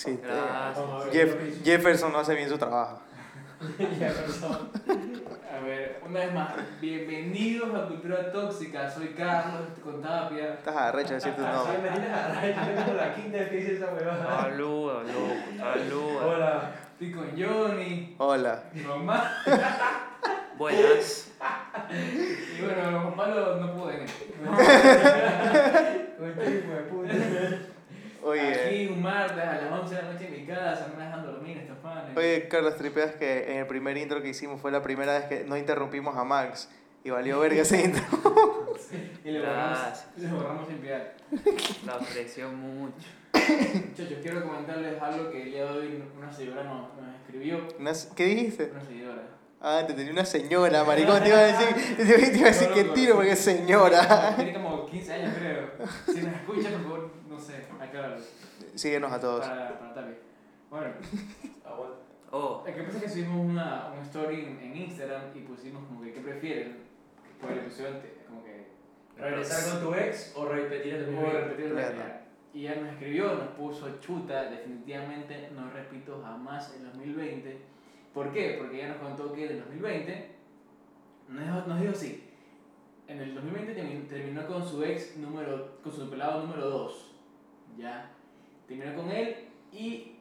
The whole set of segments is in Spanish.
Sí, te- Jeff-. Jefferson no hace bien su trabajo. Jefferson. A ver, una vez más, bienvenidos a Cultura Tóxica. Soy Carlos, con Tapia. Estás arrecho de decir tu sí, nombre. me tienes a rayar, como la quinta vez que dice esa huevada. Saluda, loco, saluda. Hola. Estoy con Johnny, Hola. Mar. Buenas. Y bueno, Juan Pablo no venir. Con este hijo de puta. Oye, Aquí un martes a las 11 de la noche en mi casa, no me dejan dormir estos panes. oye, Carlos, tripeas que en el primer intro que hicimos fue la primera vez que no interrumpimos a Max y valió verga ese intro. Y le borramos, le borramos sin piedad. La aprecio mucho. Muchachos, quiero comentarles algo que el día de hoy una seguidora nos, nos escribió. Una- ¿Qué dijiste? Una seguidora. Ah, te tenía una señora, maricón, te iba a decir, te iba a decir que tiro porque es señora. Tiene como 15 años, creo. Si nos escucha, por favor, no sé, acláralo. Síguenos a todos. Para, para Tapi. Bueno, Aguanta. Oh, lo que pasa es que subimos una, una story en, en Instagram y pusimos como que, ¿qué prefieren? Por el episodio ante- como que... ¿Regresar con tu ex o repetir el mismo repetir la Claro. realidad. Y ella nos escribió, nos puso chuta, definitivamente no repito jamás el 2020. ¿Por qué? Porque ella nos contó que en el 2020, nos dijo, nos dijo así, en el 2020 termi- terminó con su ex número, con su pelado número 2, ya, terminó con él y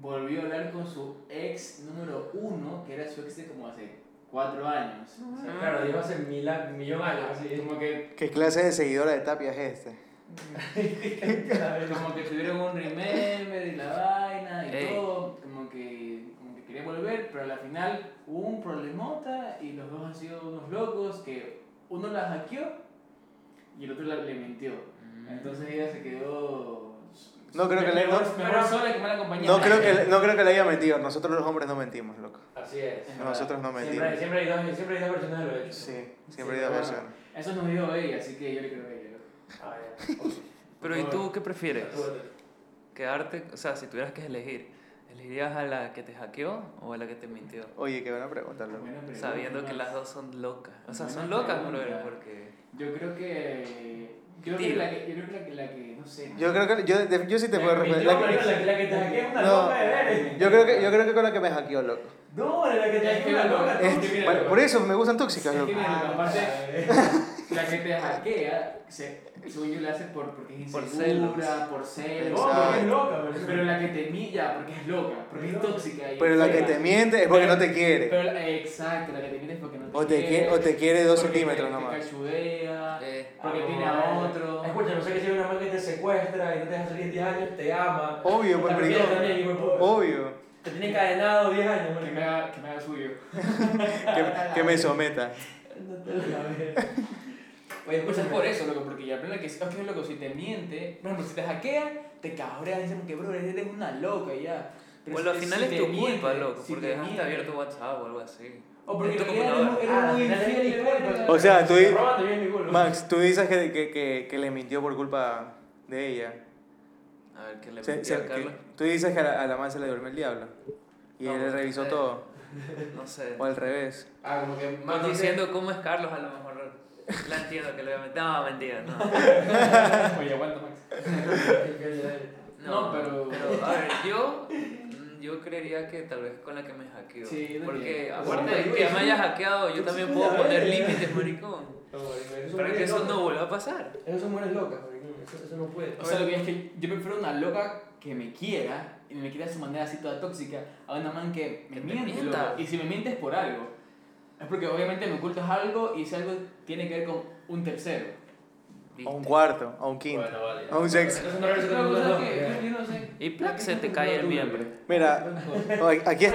volvió a hablar con su ex número 1, que era su ex de como hace 4 años. O sea, Claro, digo hace mil a- millón años. Así. como que ¿Qué clase de seguidora de Tapia es este? como que tuvieron un remember y la vaina y Ey. todo, como que, como que quería volver, pero al final hubo un problemota y los dos han sido unos locos que uno la hackeó y el otro la, le mintió. Entonces ella se quedó... No creo que le- mejor, no- mejor sola que mal acompañada. No creo que, no creo que le haya mentido. Nosotros los hombres no mentimos, loco. Así es. Nosotros no Siempre, mentimos. siempre, hay dos, siempre hay dos versiones de lo hecho. Sí, siempre hay Sí, dos bueno. versiones. Eso nos dijo ella, así que yo le creo a ella. Ah, ya. Pero ¿y tú qué prefieres? Quedarte, o sea, si tuvieras que elegir, ¿elegirías a la que te hackeó o a la que te mintió? Oye, qué buena pregunta, loco. Buena pregunta, Sabiendo que las dos son locas. O sea, Buena son locas, pregunta. brother, porque... Yo creo que... Yo creo que, la que, yo creo que la que, la que, no sé. Yo creo que, yo, de- yo sí te La puedo responder. No, La que- la, que- la que te hackea es una No. loca de yo, creo que, yo creo que con la que me hackeó, loco. No, la que te que es una loca. Es- mira, por- loco. por eso me gustan tóxicas, Es que loco. mira, Ah, aparte. La que te hackea, se, según yo, la hace por, porque es Por insegura, por celos. No, porque es loca. Pero la que te milla, porque es loca, porque es tóxica. y Pero la que te miente es porque no te Pero quiere. la- exacto, la que te miente es porque no te O te quiere. o te quiere dos centímetros te, nomás. Te cachudea, Eh, porque Ah, tiene a otro. Escucha, no sé que si hay una man que te secuestra y no te deja salir en 10 años, te ama. Obvio, pues, de puta. Obvio. Te tiene encadenado 10 años, Que me haga, que me haga suyo. Que, que me someta. Oye, Pues es por eso, loco, porque ya aprende que, es que loco, si te miente, por ejemplo, si te hackea, te cabreas, dicen que bro, eres una loca y ya. Pero Bueno, al si- final si es tu miente, culpa, loco, si porque te dejaste abierto WhatsApp o algo así. O porque computadora. eres, Ah, muy al infiel. mi de culpa. O sea, tú, culo. Max, tú dices que, que, que, que le mintió por culpa de ella. A ver, ¿qué le mintió se- a Carlos? que- tú dices que a la, a la man se le durmió el diablo. Y No, él le revisó eh. todo. No sé. O al revés. Ah, como que Más dice- diciendo cómo es Carlos, a lo mejor la entiendo que le voy a meter. No, mentira, no. Oye, aguanta, Max. No, pero- Pero, a ver, yo. mm, Yo creería que tal vez con la que me hackeó. Sí, Porque aparte de que me haya hackeado, yo también puedo poner límites, maricón. Eso Para que eso no vuelva a pasar. Esas son mujeres locas. Eso, eso no puede. O sea, lo que es que yo prefiero una loca que me quiera y me quiera de su manera así toda tóxica a una man que me miente. Y si me mientes por algo, es porque obviamente me ocultas algo y ese algo tiene que ver con un tercero. A un cuarto, a un quinto. Bueno, vale. A un sexto. Y plac, se te cae el miembro. Mira, aquí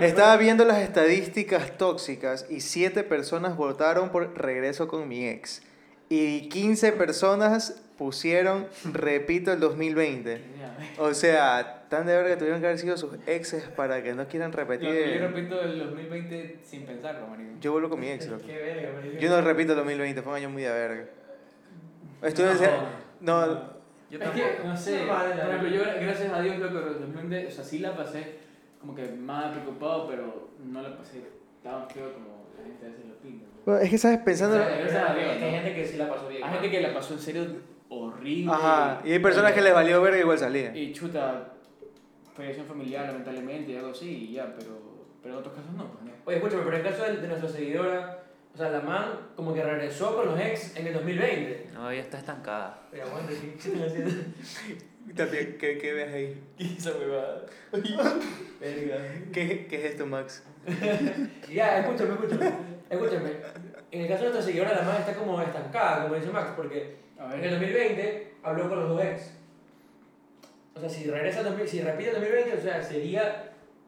estaba viendo las estadísticas tóxicas y 7 personas votaron por regreso con mi ex. Y 15 personas pusieron repito el 2020. O sea, tan de verga que tuvieron que haber sido sus exes para que no quieran Yo, repetir. yo repito el 2020 sin pensarlo, marico. Yo vuelvo con mi ex, loco. Qué verga, marico. Yo no repito el 2020, fue un año muy de verga. Estuve no, Yo es que, no sé, No vale, por ejemplo, yo gracias a Dios, loco, el 2020, o sea, sí la pasé como que más preocupado, pero no la pasé tan feo como la gente a veces lo pinta. ¿no? Bueno, es que sabes pensando. Gracias a Dios, que hay ¿no? gente que sí la pasó bien. Hay gente que la pasó en serio horrible. Ajá, y hay personas que les valió verga igual salía. Y chuta, fallección familiar, lamentablemente, y algo así, y ya, pero, pero en otros casos no. pues. Oye, escúchame, pero en el caso de, de nuestra seguidora, o sea, la man como que regresó con los ex en el 2020. No, ella está estancada. Pero aguanta, ¿qué están haciendo? También, ¿qué, qué ves ahí? ¿Qué es esa huevada? Verga. ¿Qué, ¿Qué es esto, Max? Ya, escúchame, escúchame. Escúchame. En el caso de nuestra seguidora, la man está como estancada, como dice Max, porque A en el 2020 habló con los dos ex. O sea, si regresa al 2000, si repite el 2020, o sea, sería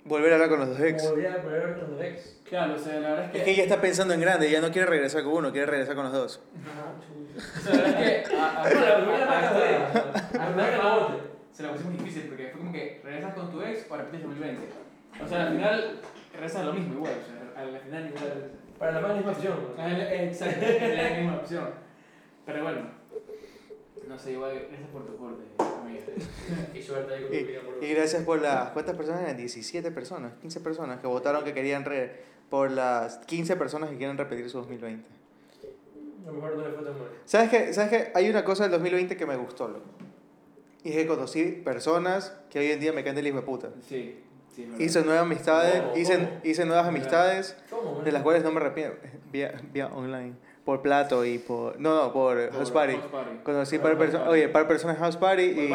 Volver a hablar con los dos ex. volver a volver con los dos ex. Claro, o sea, la verdad es que... Es que ella está pensando en grande, ya no quiere regresar con uno, quiere regresar con los dos. Ajá, o sea, la verdad es que... A, a, No, la primera a- más a- La se la pusimos difícil porque fue como que regresas con tu ex o repites 2020. O sea, al final regresas a lo mismo igual, o sea, al final igual... Para la misma opción. Exacto, es la misma opción. Pero bueno, no sé, igual, gracias por tu aporte, amiga. Y suerte ahí con tu vida Y, gracias por las... ¿Cuántas personas eran? 17 personas, 15 personas que votaron que querían... Re, por las 15 personas que quieren repetir su 2020. A lo mejor no le fue tan mal. ¿Sabes qué? ¿Sabes qué? Hay una cosa del 2020 que me gustó, loco. Y es que conocí personas que hoy en día me caen del hijo de puta. Sí, sí, verdad. Hice nuevas amistades, ¿Cómo? hice, ¿Cómo? hice nuevas amistades, ¿Cómo, de las cuales no me arrepiento, vía, vía online, por plato y por... No, no, por, Por House Party. House Party. Conocí Ah, par House personas, Party. oye, par personas House Party Por y,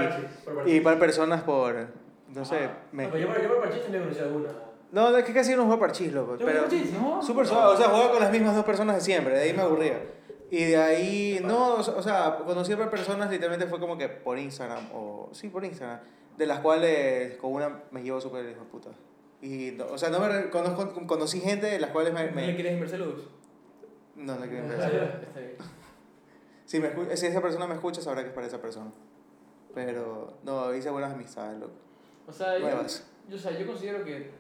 por y par personas por, no sé, Ah. me- No, pero yo, yo por parche también conocí alguna. No, no, es que casi no juego parchís, loco, ¿Yo pero... No, Súper suave, o sea, jugaba con las mismas dos personas de siempre, de ahí me aburría. Y de ahí, no, o sea, conocí a personas literalmente fue como que por Instagram, o sí, por Instagram, de las cuales con una me llevo súper hijo de puta. Y, no, o sea, no me conozco, conocí gente de las cuales me... ¿No le quieres enviar saludos? No. Está bien. Si, me escu- si esa persona me escucha, sabrá que es para esa persona. Pero, no, hice buenas amistades, loco. O sea, yo, yo, o sea, yo considero que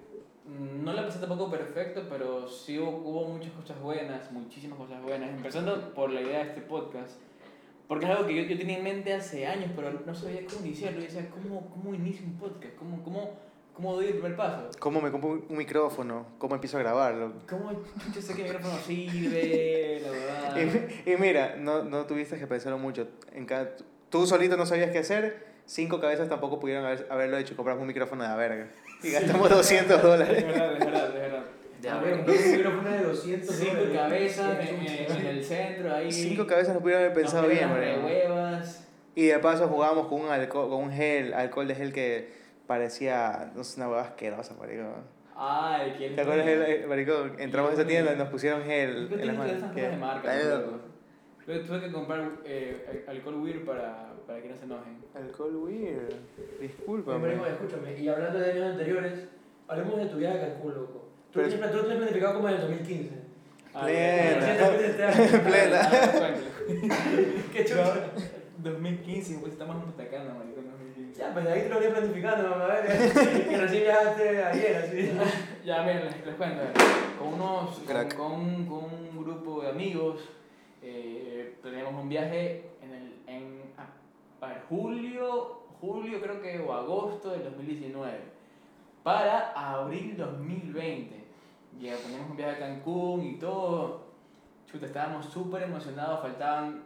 no la pasé tampoco perfecto, pero sí hubo, hubo muchas cosas buenas, muchísimas cosas buenas. Empezando por la idea de este podcast. Porque es algo que yo, yo tenía en mente hace años, pero no sabía cómo iniciarlo. Y decía, ¿cómo, cómo inicio un podcast? ¿Cómo, cómo, ¿Cómo doy el primer paso? ¿Cómo me compro un micrófono? ¿Cómo empiezo a grabarlo? ¿Cómo yo sé el micrófono sirve? La verdad. Y, y mira, no, no tuviste que pensarlo mucho. En cada, tú solito no sabías qué hacer, cinco cabezas tampoco pudieron haber- haberlo hecho compramos un micrófono de la verga. Y gastamos 200 Es dólares. verdad, es verdad, es verdad. De A ver, un micrófono de 200 Cinco dólares. cabezas Qué en, en- el centro, ahí. Cinco cabezas no pudieron haber pensado nos bien, bro. rehuevas. Y de paso jugábamos con un alcohol, con un gel, alcohol de gel que parecía, no sé, una hueá asquerosa, marico. Ay, ¿quién ¿Te acuerdas, gel, eh, marico? Entramos a esa tienda y nos pusieron gel en las esas manos. cosas de marca. Loco. Luego tuve que comprar eh, alcohol weird para, para que no se enojen. Alcohol weird. Oye, Discúlpame. Marico, escúchame, y hablando de años anteriores, hablemos de tu viaje a Cancún, loco. Tú Pero- tienes tú lo tienes planificado como en el 2015. Plena. Plena. Plena. Qué chulo. 2015, pues estamos en Punta Cana, marico, en 2015. Ya, pues ahí te lo vienes planificando, mamá. a ver, Que recién viajaste ayer, así. Ya, miren, les, les cuento. Con, unos, con, Crack. con un, con un grupo de amigos, eh, un viaje en, el, en a, a ver, julio, julio creo que o agosto del 2019, para abril 2020. Ya teníamos un viaje a Cancún y todo. Chuta, estábamos súper emocionados, faltaban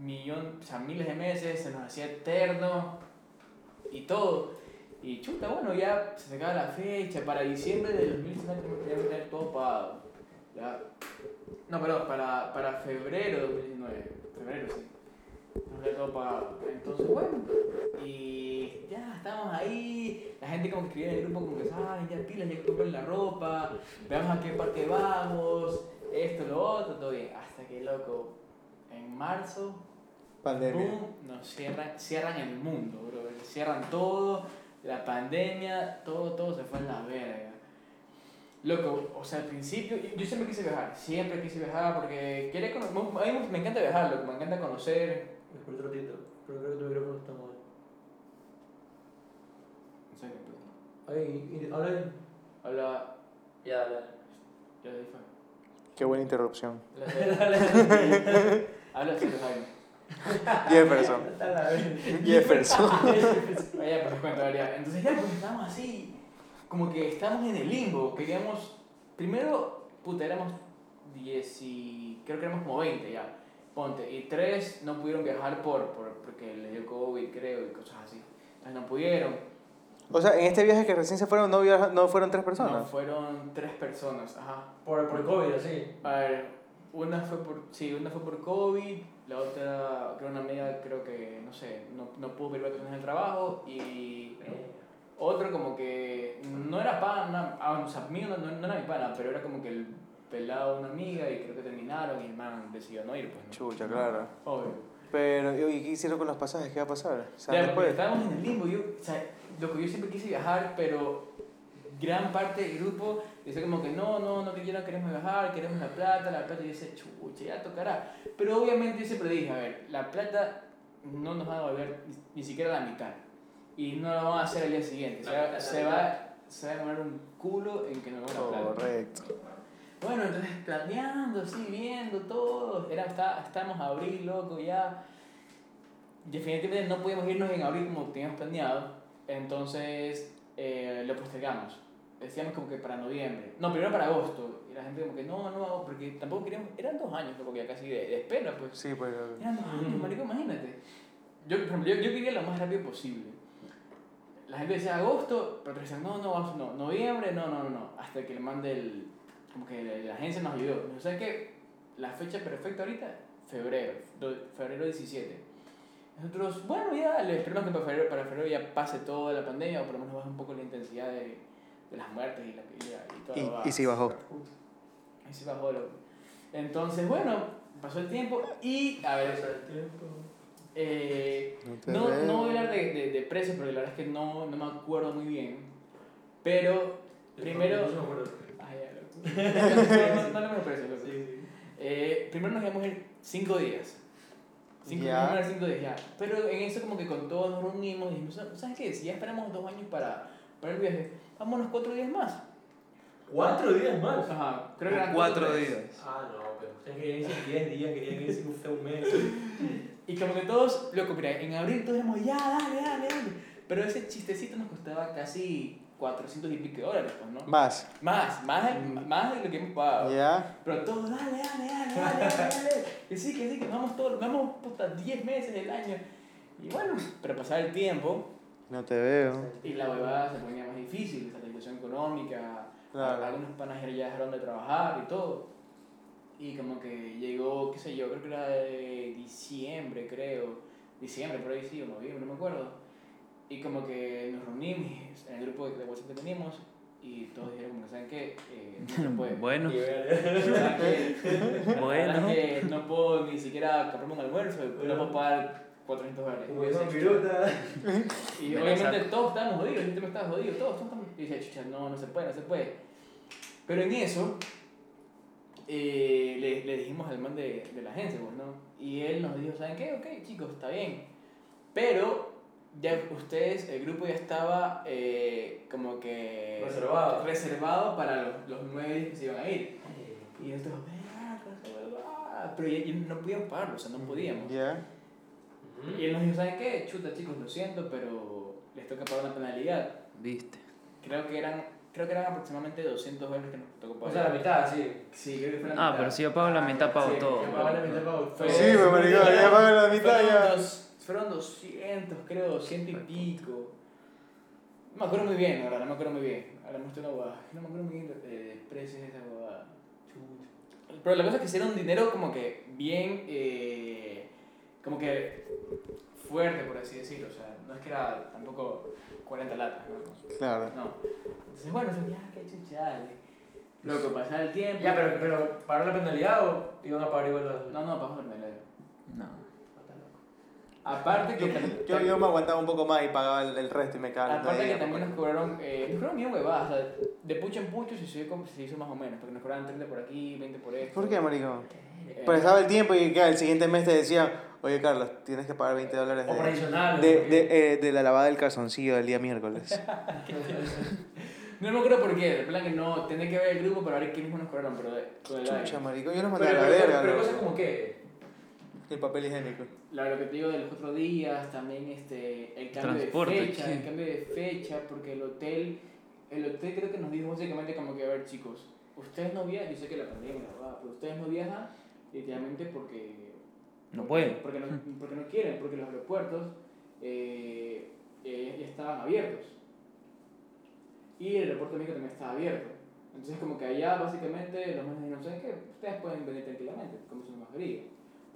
millón, o sea, miles de meses, se nos hacía eterno y todo. Y chuta, bueno, ya se acaba la fecha, para diciembre del 2019 tenemos que tener todo pagado. Ya. No, perdón, para, para febrero de 2019. Febrero, sí. Tenemos que todo pagado. Entonces, bueno, y ya estamos ahí. La gente como escribía en el grupo como que, ay, ya pilas, ya compren la ropa, veamos a qué parque vamos, esto, lo otro, todo bien. Hasta que, loco, en marzo Pandemia. Boom, nos cierran, cierran el mundo, bro. Cierran todo, la pandemia, todo, todo se fue en la verga. Loco, o sea, al principio, yo- siempre quise viajar, siempre quise viajar porque quería cono- a mí me encanta viajar, loco, me encanta conocer. Por otro ratito, pero creo que tu micrófono está mal. No sé qué pedo. Ahí, y- habla ahí. Habla, Ya, dale. ya ahí fue. Qué buena interrupción. Habla, habla Jaime. Jefferson. Jefferson. Vaya, pues les cuento. Entonces ya, pues estábamos así, como que estábamos en el limbo, queríamos, primero, puta, éramos 10 y, creo que éramos como 20 ya, ponte, y tres no pudieron viajar por, por porque les dio COVID, creo, y cosas así, entonces no pudieron. O sea, en este viaje que recién se fueron, no, viaja- no fueron tres No, personas. fueron tres personas, ajá. Por, por COVID, así. A ver, una fue por, sí, una fue por COVID, la otra, creo una amiga, creo que, no sé, no, no pudo pedir vacaciones en el trabajo y otro como que no era pana, ah, o sea, mío no, no, era mi pana, pero era como que el pelado una amiga y creo que terminaron y el man decidió no ir, pues. ¿no? Chucha, claro. Obvio. Pero, ¿y qué hicieron con los pasajes? ¿Qué va a pasar? O sea, Ya, después. estábamos en el limbo, yo, o sea, loco, yo siempre quise viajar, pero gran parte del grupo decía como que no, no, no, que ya no queremos viajar, queremos la plata, la plata, y yo decía, chucha, ya tocará. Pero obviamente yo siempre dije, a ver, la plata no nos va a devolver ni, siquiera la mitad, y no lo vamos a hacer al día siguiente, se, va, se, va, se va a ganar un culo en que nos vamos la plata. Correcto. Bueno, entonces planeando, así, viendo todo. Era, está, estábamos a abril, loco, ya. Definitivamente no podíamos irnos en abril como teníamos planeado. Entonces eh, lo postergamos. Decíamos como que para noviembre. No, primero para agosto. Y la gente como que no, no, porque tampoco queríamos. Eran dos años, loco, ya casi de, de espera, pues. Sí, pues. Eran dos años, marico, imagínate. Yo, por ejemplo, yo, yo quería lo más rápido posible. La gente decía agosto, pero otros decían, no, no, vamos, no, noviembre, no, no, no, no. Hasta que el man del, como que la, la agencia nos ayudó. O sea que la fecha perfecta ahorita, febrero, do- febrero 17. Nosotros, bueno, ya, le esperamos que para febrero, para febrero ya pase toda la pandemia, o por lo menos baje un poco la intensidad de, de las muertes y, la, y, todo. Y, va. y sí bajó. Y sí bajó, loco. Entonces, bueno, pasó el tiempo y, a ver, eh, No te no, veo. no voy a hablar de, de, de precios porque la verdad es que no, no me acuerdo muy bien. Pero primero. No me acuerdo. Ay, ya, loco. No, no, no, no me precios, loco. Eh, primero nos íbamos a ir cinco días. Cinco, Ya. nos íbamos a ir cinco días ya. Pero en eso, como que con todos nos reunimos y dijimos, ¿sabes qué? Si ya esperamos dos años para, para el viaje, vámonos cuatro días más. ¿Cuatro días más? Ajá, creo que eran Cuatro días. días. Ah, no, pero ustedes querían irse 10 días, querían irse usted un mes. Y como que todos, loco, mira, en abril todos éramos, ya, dale, dale, dale. Pero ese chistecito nos costaba casi 400 y pico de dólares, pues, ¿no? Más. Más, más, de- más de lo que hemos pagado. Ya. Pero todos, dale, dale, dale, dale, dale, dale. Que sí, que sí, que nos vamos todos, nos vamos puta 10 meses del año. Y bueno, pero pasaba el tiempo No te veo. y la huevada se ponía más difícil, la situación económica, Claro. algunos panas ya dejaron de trabajar y todo. Y como que llegó, qué sé yo, creo que era de diciembre, creo. Diciembre, por ahí sí, o noviembre, no me acuerdo. Y como que nos reunimos en el grupo de WhatsApp que teníamos y todos dijeron, como ¿saben qué? Eh, no se puede. Bueno, Bueno. que no puedo ni siquiera comprarme un almuerzo, no puedo pagar 400 dólares. Como. Y Me la obviamente todos estábamos jodidos, el sistema estaba jodido, todos, todos. Y decía, chucha, no, no se puede, no se puede. Pero en eso, eh, le, le dijimos al man de, de la agencia, pues, ¿no? Y él nos dijo, ¿saben qué? Ok, chicos, está bien. Pero ya ustedes, el grupo ya estaba eh, como que... Reservado. Reservado para los, los nueve días que se iban a ir. Y nosotros, pero ya, ya no podíamos pagarlo, o sea, no podíamos. Ya. Y él nos dijo, ¿saben qué? Chuta, chicos, lo siento, pero les toca pagar una penalidad. viste. Creo que eran, creo que eran aproximadamente 200 dólares que nos tocó O pagar. sea, la mitad, sí. Sí, creo que fue la Ah, mitad. pero si yo pago la mitad, pago Sí, todo. yo pago la mitad, pago todo. Sí, pues, maricón, ya pagan la mitad, ya. dos- fueron 200, creo, 200 y pico. No me acuerdo muy bien, la verdad, no me acuerdo muy bien. Ahora me una huevada. No me acuerdo muy bien de, precios de esa. Chucha. Pero la cosa es que hicieron dinero como que bien, eh, como que fuerte, por así decirlo. O sea, no es que era tampoco 40 latas, ¿no? Claro. No. Entonces, bueno, eso ya, qué chucha. Loco, pasar el tiempo. Ya, pero, pero ¿pagaron la penalidad o iban a pagar igual la.? No, no, pasó el melero. No. Aparte que. Yo, tam- yo, yo me aguantaba un poco más y pagaba el, el resto y me cagaba. Aparte que también nos cobraron, eh, nos cobraron bien huevadas, o sea, de pucho en pucho se hizo, como- se hizo más o menos, porque nos cobraban 30 por aquí, 20 por esto. ¿Por qué, maricón? Eh, Pasaba el tiempo y ya, el siguiente mes te decían, oye Carlos, tienes que pagar 20 dólares O de, tradicional. de, de, eh, de la lavada del calzoncillo del día miércoles. No me acuerdo por qué, de plan que no, tenía que ver el grupo para ver quiénes nos cobraron, pero de, con el Chucha, maricón, yo los Pero, mandaba a la pero, verga. pero loco. cosas como que. El papel higiénico. La, lo que te digo de los otros días, también este, el cambio Transporte, de fecha, sí. el cambio de fecha, porque el hotel, el hotel creo que nos dijo básicamente como que, a ver chicos, ustedes no viajan, yo sé que la pandemia, ¿verdad? pero ustedes no viajan literalmente porque... No pueden. Porque no, porque no quieren, porque los aeropuertos eh, eh, ya estaban abiertos. y el aeropuerto de México también estaba abierto. Entonces como que allá básicamente los manes dijeron, ¿saben qué? Ustedes pueden venir tranquilamente, como su mascarilla.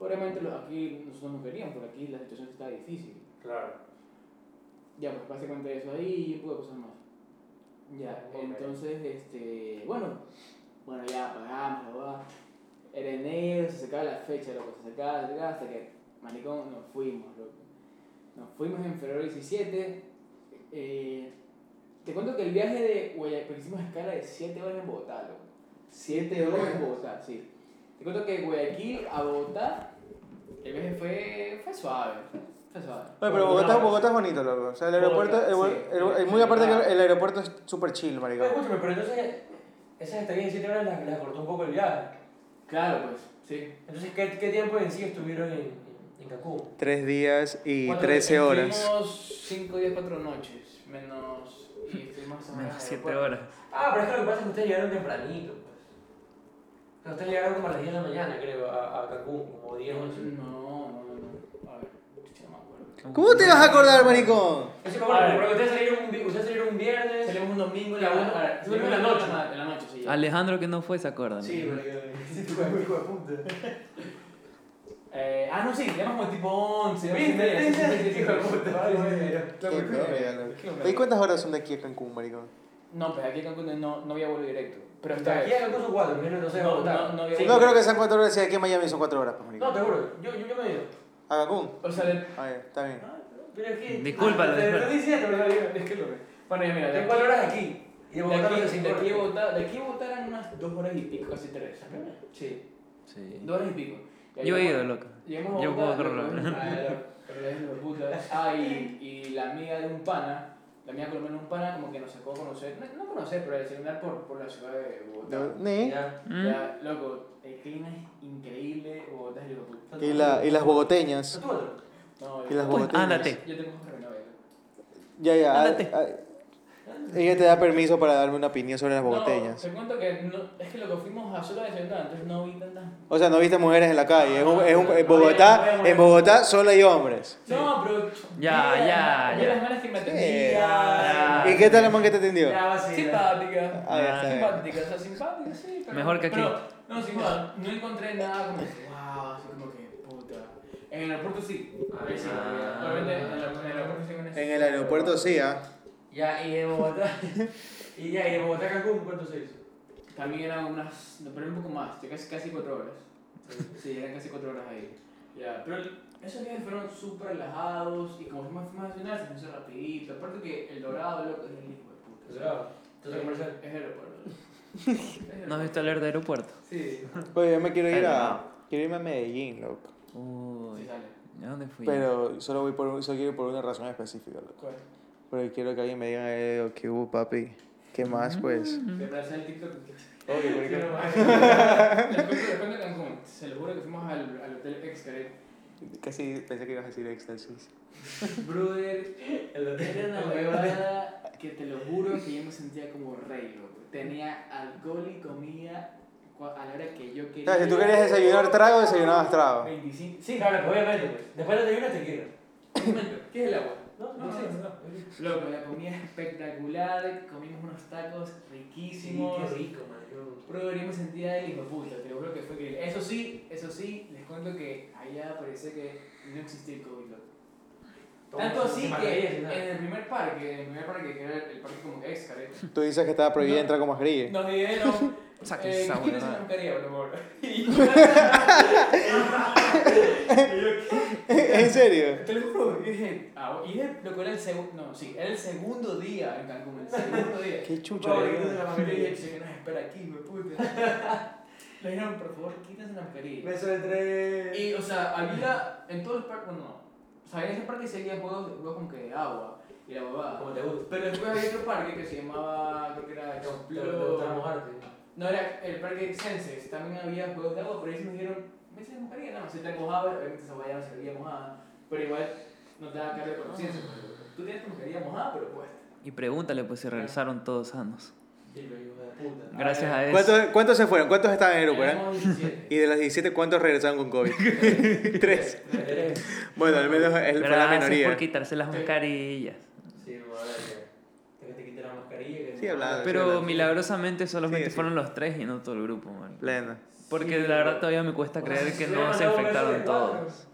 Obviamente los- aquí nosotros no queríamos, porque aquí la situación está difícil. Claro. Ya, pues básicamente eso ahí y un poco de cosas más. Ya, entonces, este, bueno, bueno, ya pagamos, la verdad. Era enero, se sacaba la fecha, loco, se sacaba, se sacaba hasta que, maricón, nos fuimos, loco. Nos fuimos en febrero 17. Eh, te cuento que el viaje de Guayaquil, hicimos escala de 7 horas en Bogotá, loco. 7 horas en Bogotá, sí. Te cuento que Guayaquil a Bogotá, el viaje fue, fue suave, fue suave. Oye, pero Bogotá, Bogotá es bonito, loco. O sea, el aeropuerto, el, sí. el- el- muy aparte que el aeropuerto es súper chill, marico. Oye, escúchame, pero entonces esas estadías de 7 horas las, las cortó un poco el viaje. Claro, pues, sí. Entonces, ¿qué, qué tiempo en sí estuvieron en, en, Cancún? Tres días y ¿Cuánto? 13 horas. Estuvimos 5 días, 4 noches, menos. Y estuvimos más o menos. Menos en el 7 aeropuerto. horas. Ah, pero es que lo que pasa es que ustedes llegaron tempranito, O sea, ustedes llegaron como a las 10 de la mañana, creo, a, a Cancún, como 10, 11. No, no, no, no. A ver, no me acuerdo. ¿Cómo te vas a acordar, maricón? Eso como, A ver. porque ustedes salieron un, vi- ustedes salieron un viernes. Salimos un domingo en Ya, la, bueno, a ver, salimos salimos en la noche. En la noche, sí. ya. Alejandro que no fue, se acuerda. Sí, ese tipo de hijo de puta. Eh, ah, no, sí, llegamos como tipo 11. ¿Viste? 11 y media, sí, sí, sí, sí, Sí, sí, sí. ¿cuántas horas son de aquí a Cancún, maricón? No, pues aquí en Cancún no, no había vuelo directo. Pero esta aquí vez. a Cancún son 4, primero no sé, No, Bogotá. no, no había Sí. No, creo que sean cuatro horas y aquí en Miami son cuatro horas, pues, No, te juro, yo, yo, yo me he ido. ¿A Cancún? O sea, del- Ah, ya, está bien. Pero es que. Discúlpalo, Te discúlpalo. estoy diciendo, pero es que lo ve. Bueno, ya mira, de Tengo aquí- cuatro horas aquí. Y de Bogotá aquí, de aquí a Bogotá, de aquí a Bogotá eran unas dos horas y pico, casi tres. Sí, Sí. dos horas y pico. Yo he llegamos- ido, loco. Llegamos a Yo Bogotá, puedo loco, correrlo. ah, loco, pero es hijo de puta. Ah, y, y la amiga de un pana, la amiga colombiana de un pana, como que nos sacó a conocer, no, no conocer, pero a desayunar por, por la ciudad de Bogotá. Ni. Ya. Mm. Ya, loco, el clima es increíble, Bogotá es puta. Y, la, y las bogoteñas. ¿Tú otro? No, Y las Pues bogoteñas. ándate. yo tengo novela. Ya, ya. Ándate. Ella te da permiso para darme una opinión sobre las No, bogoteñas. te cuento que no, es que lo que fuimos a solo a desayunar, entonces no vi tantas O sea, no viste mujeres en la calle. Es un- es un- en No, no Bogotá, en. Bogotá solo hay hombres. No, pero. Ya, a- ya, a ya. las malas que me Sí. atendían. ¿Y qué tal la man que te atendió? Sí. Simpática. Ah, simpática, o sea, simpática, sí. Pero, Mejor que aquí. Pero, no, sí, no, no encontré nada como que, wow, así como que, puta. En el aeropuerto sí. Ahí sí, Ah. obviamente en el, en el aeropuerto sí. En el aeropuerto sí, ¿ah? Ya, y de Bogotá. y ya, y de Bogotá a Cancún, ¿cuánto se hizo? También eran unas, no, pero un poco más, casi, casi cuatro horas. Sí, eran casi cuatro horas ahí. Ya, pero el- esos días fueron súper relajados y como fuimos a cenar, se hizo rapidito. Aparte que el dorado, loco, es el hijo de puta. Dorado. Entonces, comercial. Es el aeropuerto. Es el ¿No has visto hablar de aeropuerto? Sí, Oye, yo me quiero ir a. Quiero irme a Medellín, loco. Uy. sí sale. ¿A dónde fui? Pero solo voy por, solo quiero ir por una razón específica, loco. ¿Cuál? Porque quiero que alguien me diga, eh, ¿qué hubo, papi? ¿Qué más, pues? ¿Te parece el TikTok? Obvio, Sí, porque- no, más. Les cuento, les cuento de Cancún. Se lo juro que fuimos al, al hotel Xcaret. Casi pensé que ibas a decir éxtasis. Brother, El hotel. era una huevada que te lo juro que yo me sentía como rey, loco. Tenía alcohol y comida a la hora que yo O quería. sea, si tú querías desayunar trago, desayunabas trago. 25. Sí, claro, pues, obviamente. Pues. Después de desayuno. Un momento, ¿qué es el agua? No, No, sí, no. Loco, la comida es espectacular, comimos unos tacos Sí, riquísimos. qué rico, man. Bro, yo me sentía el hijo de puta, te lo juro que fue que Eso sí, eso sí, les cuento que allá parece que no existía el COVID, loco. Tanto así que en el primer parque, en el primer parque que era el parque como que Xcaret, Tú dices que estaba prohibido No. entrar con mascarilla. nos dijeron, Saca eh, esa ¿quién es una mascarilla, por favor? Y ¿En serio? te lo juro, y dije, ah, y dije, lo que era el segundo, no, sí, era el segundo día en Cancún, el segundo día. Qué chucho. Bro, ¿verdad? quítense la mascarilla, dice que nos espera aquí, me puta. Le dijeron, por favor, quítense la mascarilla. Beso de tres. Y, o sea, había en todos los parques, bueno, no. O sea, en ese parque había juegos, juegos como que de agua y la huevada. Como te gusta. Pero después había otro parque que se llamaba, creo que era Explore. mojarte. No, era el parque Senses. También había juegos de agua, pero ahí sí me dijeron, métete en mascarilla, no, si te mojaba, obviamente esa guaya no se veía mojada. Pero igual no te da carga de conciencia. Tú tienes tu mascarilla mojada, pero puesta. Y pregúntale pues si regresaron todos sanos. Sí, lo hijo de puta. Gracias a eso. ¿Cuántos, ¿Cuántos se fueron? ¿Cuántos estaban en el grupo, eh? Éramos 17. Y de los 17, ¿cuántos regresaron con COVID? Tres. Tres. Bueno, al menos fue la Gracias minoría. por quitarse las mascarillas. Sí, bueno, Sí, hablando. Pero milagrosamente solamente Sí, sí. fueron los tres y no todo el grupo, man. Plena. Porque Sí, la verdad pero- todavía me cuesta creer que no se infectaron de todos.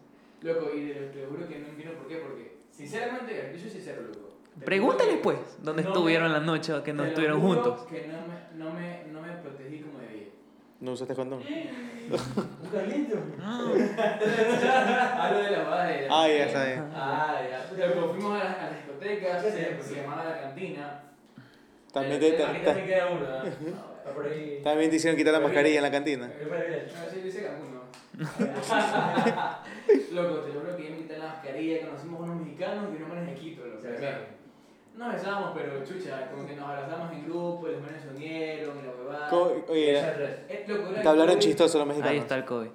Loco, y te, te juro que no entiendo por qué, porque sinceramente, yo soy sincero, loco. Pregúntale pues, ¿dónde no estuvieron me- la noche o que no estuvieron juntos? que no me, no me, no me protegí como debía. No usaste condón. Un Carlito. Hablo de la boda de... Ah, ya bien. Ah, ya. Luego fuimos a las, a las discotecas, Sí, se, sí, se sí. llamaba La Cantina. También Eh, te, queda uno. ¿eh? Por ahí. también te hicieron quitar la mascarilla en la cantina. Ahí ¿no? Loco, te juro que ya me quité la mascarilla, conocimos unos mexicanos y unos manes de Quito, loco. Sí, o sea, Nos besábamos, pero chucha, como que nos abrazamos en grupo, y los manes se unieron, y la huevada. Oye, Esa es red. Loco, era te hablaron COVID. chistoso los Ahí mexicanos. está el COVID.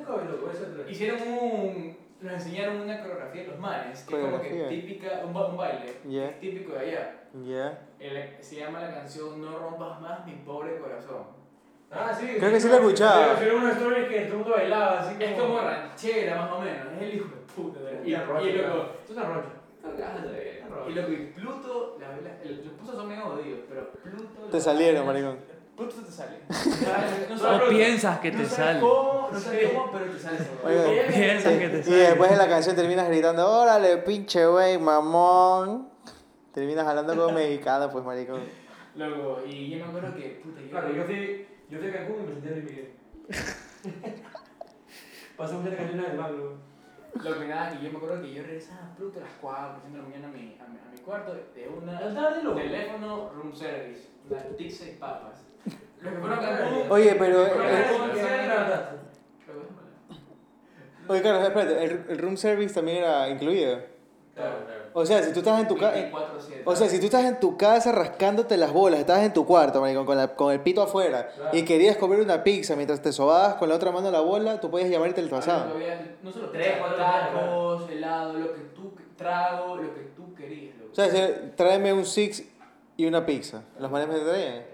Es joven, loco, esa es red. Hicieron un. Nos enseñaron una coreografía de los manes, que es como que típica, un, ba- un baile, Ya. típico de allá. Ya. El- se llama la canción No rompas más mi pobre corazón. Ah, sí. Creo que sí lo he escuchado. Hicieron una story que todo el mundo bailaba, así Es como ranchera, más o menos. Es el hijo de puta. de- Y, Una rocha, y loco, Es una rocha. Y loco, y Pluto, la, la- el- los putos son medio jodidos, pero Pluto. Te salieron, maricón. Pluto te sale. No O sabes- piensas que no te sale. cómo, no Sí. sabes cómo, pero te sale huevada. Piensas que te Y sale. después de la canción terminas gritando, órale, pinche wey, mamón. Terminas hablando como mexicano, pues, maricón. Loco, y yo me acuerdo que, puta, yo. Claro, yo fui, yo fui a Cancún y me senté en Miguel. Pasó muchas canciones del Magno. Lo que nada, y yo me acuerdo que yo regresaba a Pluto a las 4 de la mañana a mi, a mi, a mi cuarto de una. De loco. Teléfono, room service, las pizza y papas. Oye, pero. Eh, Oye, Carlos, espérate, ¿el, el room service también era incluido? Claro, claro. O sea, si tú estás en tu casa. 24/7. O sea, si tú estás en tu casa rascándote las bolas, estás en tu cuarto, maricón, con, la- con el pito afuera, Claro. y querías comer una pizza mientras te sobabas con la otra mano la bola, tú podías llamar y te lo Había- pasaban. había No solo Tres, cuatro tacos, helado, lo que tú trago, lo que tú querías. O sea, tráeme un six y una pizza. Los manes me traían.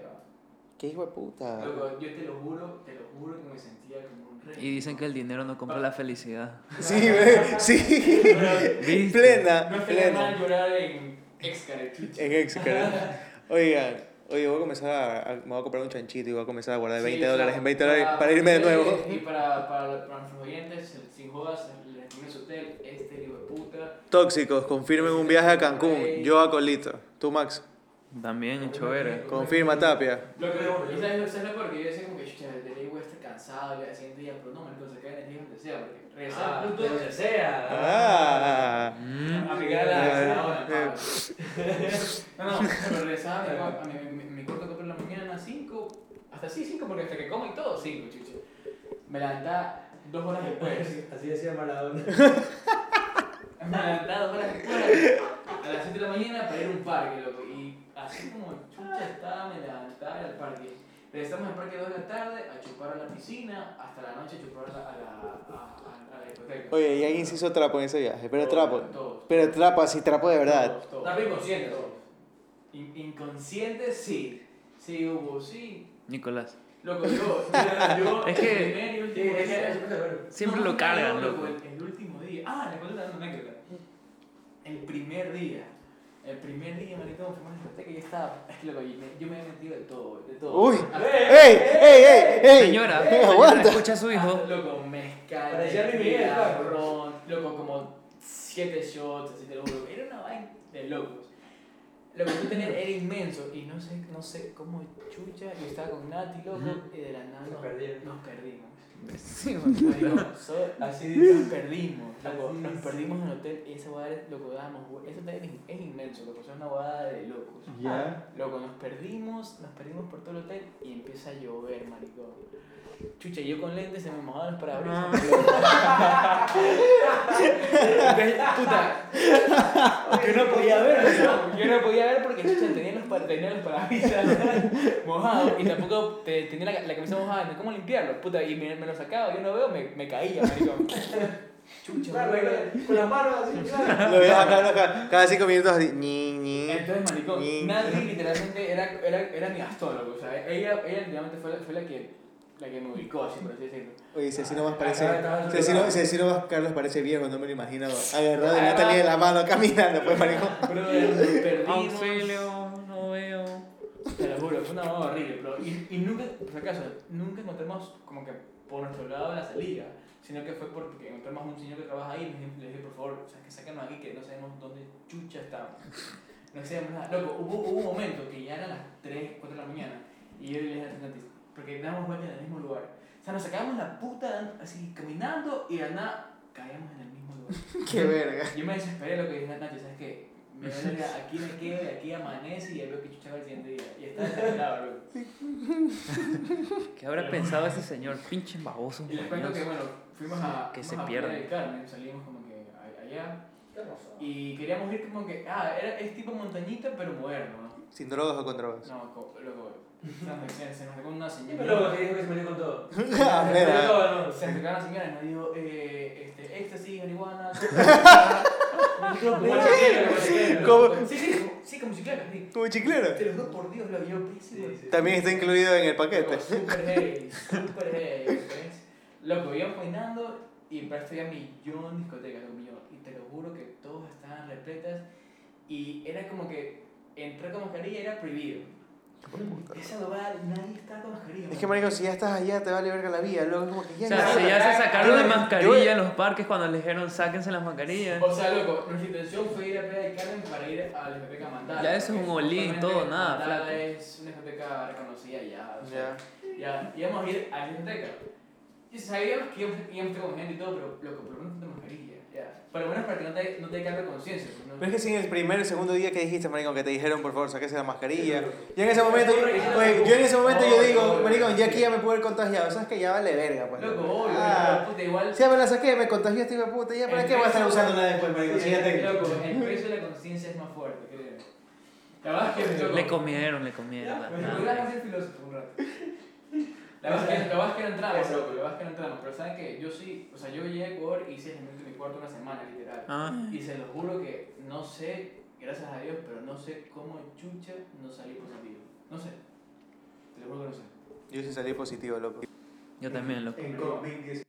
¿Qué hijo de puta? Loco, yo te lo juro, te lo juro que me sentía como un rey. Y dicen que el dinero no compra la felicidad. Sí, ve, sí. ¿Viste? plena, No mal plena. llorar en Excaret. En ex, cara. Oigan, oye, voy a comenzar a, a- me voy a comprar un chanchito y voy a comenzar a guardar 20 Sí, o sea, dólares en 20 dólares para irme de nuevo. Y para, para, para nuestros oyentes, sin jodas, les recomiendo su hotel, este hijo de puta. Tóxicos, confirmen un viaje a Cancún. Yo a Colito. Tú, Max. También hecho ver. Confirma Tapia. Lo que, sabes lo peor? que yo decía como que, chucha, de voy a estar cansado el siguiente día, pero no, marico, se cae en el día donde sea, porque regresar Ah, a Pluto, donde sea. Ah. Aplicar la ahora, eh. No, no, pero regresaba a mi, a cuarto que en la mañana, 5, hasta sí, 5, porque hasta que como y todo, 5, chucha. Me levantaba dos horas después. Así decía Maradona. Me levantaba dos horas después, a las 7 de la mañana, para ir a un parque, loco. Y así como chucha estaba, me levantaba al parque. Regresamos al parque a 2 de la tarde, a chupar a la piscina, hasta la noche a chupar a la, a la, a, a- a la discoteca. Oye, y alguien se hizo trapo en ese viaje. Pero Todos, trapo. Todos. Pero trapo, así trapo de verdad. Todos, todos. Estaba inconsciente. Todos. In- inconsciente, sí. Sí, hubo, sí. Nicolás. Loco, yo, yo, Es que- el primer y último es que día- acuerda. Siempre No, lo cargan, no, loco. El, el último día. Ah, le cuento una anécdota. El primer día. El primer día, maricón, fuimos a la discoteca y yo estaba. Es que loco, yo me, yo me he metido de todo, de todo. Uy. ¡Ey! ¡Ey! ¡Ey! ey! Señora, Eh, señora, aguanta. escucha a su hijo. Loco, mezcal, ron, loco, como siete shots, así te lo juro. Era una vaina de locos. Lo que tú tenías era inmenso y no sé, no sé cómo chucha, yo estaba con Nati, loco, y de la nada nos, nos perdimos. Sí, Marico, so- así nos perdimos, loco, Así nos perdimos en el hotel y esa guada, dábamos, vu- ese hotel es, es inmenso, loco, es una guada de locos. Ya. Loco, nos perdimos, nos perdimos por todo el hotel y empieza a llover, marico. Chucha, yo con lentes se me mojaban los parabrisas. Entonces, puta, yo no podía ver, ¿no? yo no podía ver porque chucha, tenía los, par- tenía los parabrisas mojados y tampoco te- tenía la, la camisa mojada, cómo limpiarlo, puta, y me, me lo sacaba, yo no veo, me, me caía, marico. Chucha, Claro, con las manos así, claro. Lo ves acá, acá, cada cinco minutos así. Ñi, ñi. Entonces, maricón. Nati literalmente era, era, era mi astrólogo, o sea, ella, ella literalmente fue, la- fue la, que, la que me ubicó, así por así decirlo. Oye, si así nomás parece. Si así, no, solo. si así nomás Carlos parece viejo, no me lo imagino agarrado de Natalie de la mano caminando, pues maricón. Brother, nos perdimos. Auxilio, no veo. una moda horrible, pero y, y nunca, por si acaso, nunca encontramos como que por nuestro lado la salida, sino que fue porque encontramos un señor que trabaja ahí y le dije, por favor, o sea, que sáquenos aquí que no sabemos dónde chucha estamos. No sabemos nada. Loco, hubo, hubo un momento que ya eran las 3, 4 de la mañana y yo le dije a Nati, porque dábamos vuelta en el mismo lugar. O sea, nos sacábamos la puta así caminando y de nada caíamos en el mismo lugar. Qué verga. Yo me desesperé lo que dije, Nacho, ¿sabes qué? Me voy a ver, aquí me quedo, y aquí amanece y ya veo que chucha el siguiente día. Y está desesperado, loco. ¿Qué habrá pensado ese señor? Pinche baboso. Y les cuento que, bueno, fuimos a, Que se a pierde. Playa del Carmen, salimos como que allá y queríamos ir como que, ah, era, es tipo montañita pero moderno, ¿no? ¿Sin drogas o con drogas? No, co- loco, se, se, se nos sacó una señora. luego que dijo que se metió con todo. Ah, Se metió mira. Se acercó una señora y nos dijo, eh, este, éxtasis, marihuana. Como Sí, sí, como- sí, como chiclera. Te lo juro por Dios, lo yo pésimo. Sí, sí. También está incluido en el paquete. Super heavy, super heavy. Loco, íbamos caminando y para esto había millón de discotecas. Y te lo juro que todas estaban repletas y era como que entrar con mascarilla era prohibido. Esa huevada, nadie estaba con mascarilla. Es que, marico, si ya estás allá, te vale verga la vida. Luego es como que ya O sea, no- si ya se sacaron Yo- la yo- mascarilla en los parques cuando les dijeron sáquense las mascarillas. O sea, loco, nuestra intención fue ir a Playa del Carmen para ir a la discoteca Mandala. Ya eso es un olín, todo, nada, Mandala es una discoteca reconocida ya. O sea, Ya. Ya, íbamos a ir a la discoteca. Y sabíamos que íbamos, íbamos con gente y todo, pero loco, pero no te Por lo menos para que no te, no te caiga conciencia. pues, ¿no? Pero es que si en el primer o segundo día que dijiste, maricón, que te dijeron, por favor, saquese la mascarilla. Y en ese momento, yo, oye, yo en ese momento yo digo, maricón, ya aquí ya me puedo ir contagiado. ¿Sabes que Ya vale verga, pues. Loco, obvio, Ah, puta, igual. si ya me la saqué, me contagió este hijo de puta, ya para qué voy a estar usando una después, maricón, si ya tengo. Loco, el peso de la conciencia es más fuerte, creo. La verdad es que. loco, Le comieron, le comieron. Pues, nada. voy a ser filósofo un rato. La verdad es que, no entramos, loco, la verdad es que no entramos. Pero saben que yo sí, o sea, yo llegué a Ecuador y hice el en mi cuarto una semana, literal. Ah, Y se lo juro que no sé, gracias a Dios, pero no sé cómo chucha no salí positivo. No sé. Te lo juro que no sé. Yo sí salí positivo, loco. yo también, loco. En COVID-19.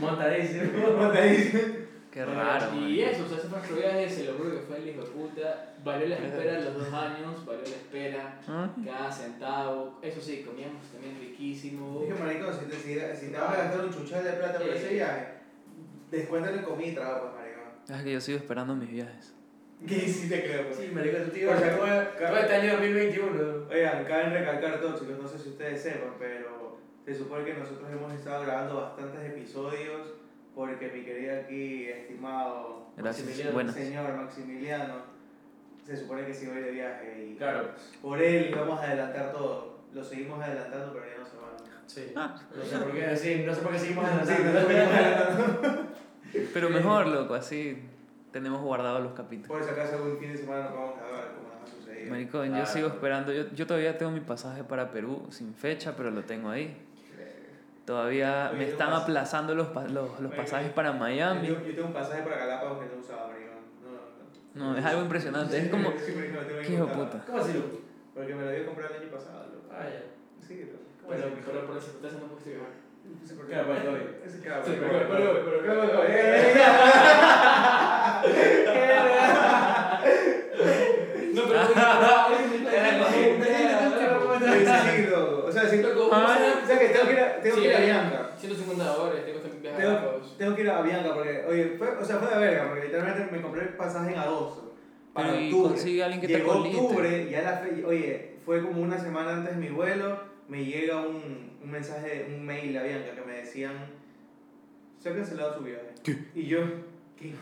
Montadísimo. Qué raro, Y man. eso, o sea, ese fue nuestro viaje, se lo juro que fue el hijo de puta. Valió la espera los dos años, valió la espera, Ah, cada centavo. Eso sí, comíamos también riquísimo. Dije, maricón, si te, si, si te vas a gastar un chuchal de plata por ese viaje, descuéntale en comida y trabajo, pues, maricón. Es que yo sigo esperando mis viajes. ¿Qué sí te creo, pues? Sí, marico, tu tío. Por si Todo este año 2021. Oigan, caben recalcar tóxicos, no sé si ustedes sepan, pero se supone que nosotros hemos estado grabando bastantes episodios porque mi querido aquí, estimado Gracias. Maximiliano, señor Maximiliano, se supone que se va a ir de viaje y Claro. por él íbamos a adelantar todo. Lo seguimos adelantando, pero ya no se van. Sí. Ah. No sé por qué, sí, no sé por qué seguimos Sí, adelantando. no seguimos adelantando. Pero mejor, loco, así tenemos guardados los capítulos. Por si acaso algún fin de semana nos vamos a nos ha sucedido. Maricón, yo Ah. sigo esperando. Yo, yo todavía tengo mi pasaje para Perú sin fecha, pero lo tengo ahí. Todavía Oye, me están pas- aplazando los, pa- los, los Oye, pasajes yo- para Miami. Yo, yo tengo un pasaje para Galápagos que no usaba, maricón. No, no. No, es algo impresionante. Es como. Sí, maricón, lo tengo ahí ¿Qué hijo puta? ¿Cómo así, loco? Porque me lo había comprado el año pasado, loco. Ah, ya. Sí, loco. Pero, pero por las circunstancias no pudiste viajar. Sí, porque- Claro, pues, pero- pero- pero- pero- pero- pero- eh, No, pero. Loco. O sea, sí, Loco, o sea, que tengo que ir a, tengo que ir a Bianca. 150 dólares, tengo que viajar a Tengo, Galápagos. tengo que ir a Bianca porque, oye, fue, o sea, fue de verga, porque literalmente me compré el pasaje en agosto. Para Pero octubre. consigue a alguien que Llegó octubre, ya la fe, oye, fue como una semana antes de mi vuelo, me llega un, un mensaje, un mail a Bianca que me decían, se ha cancelado su viaje. Y yo, ¿qué?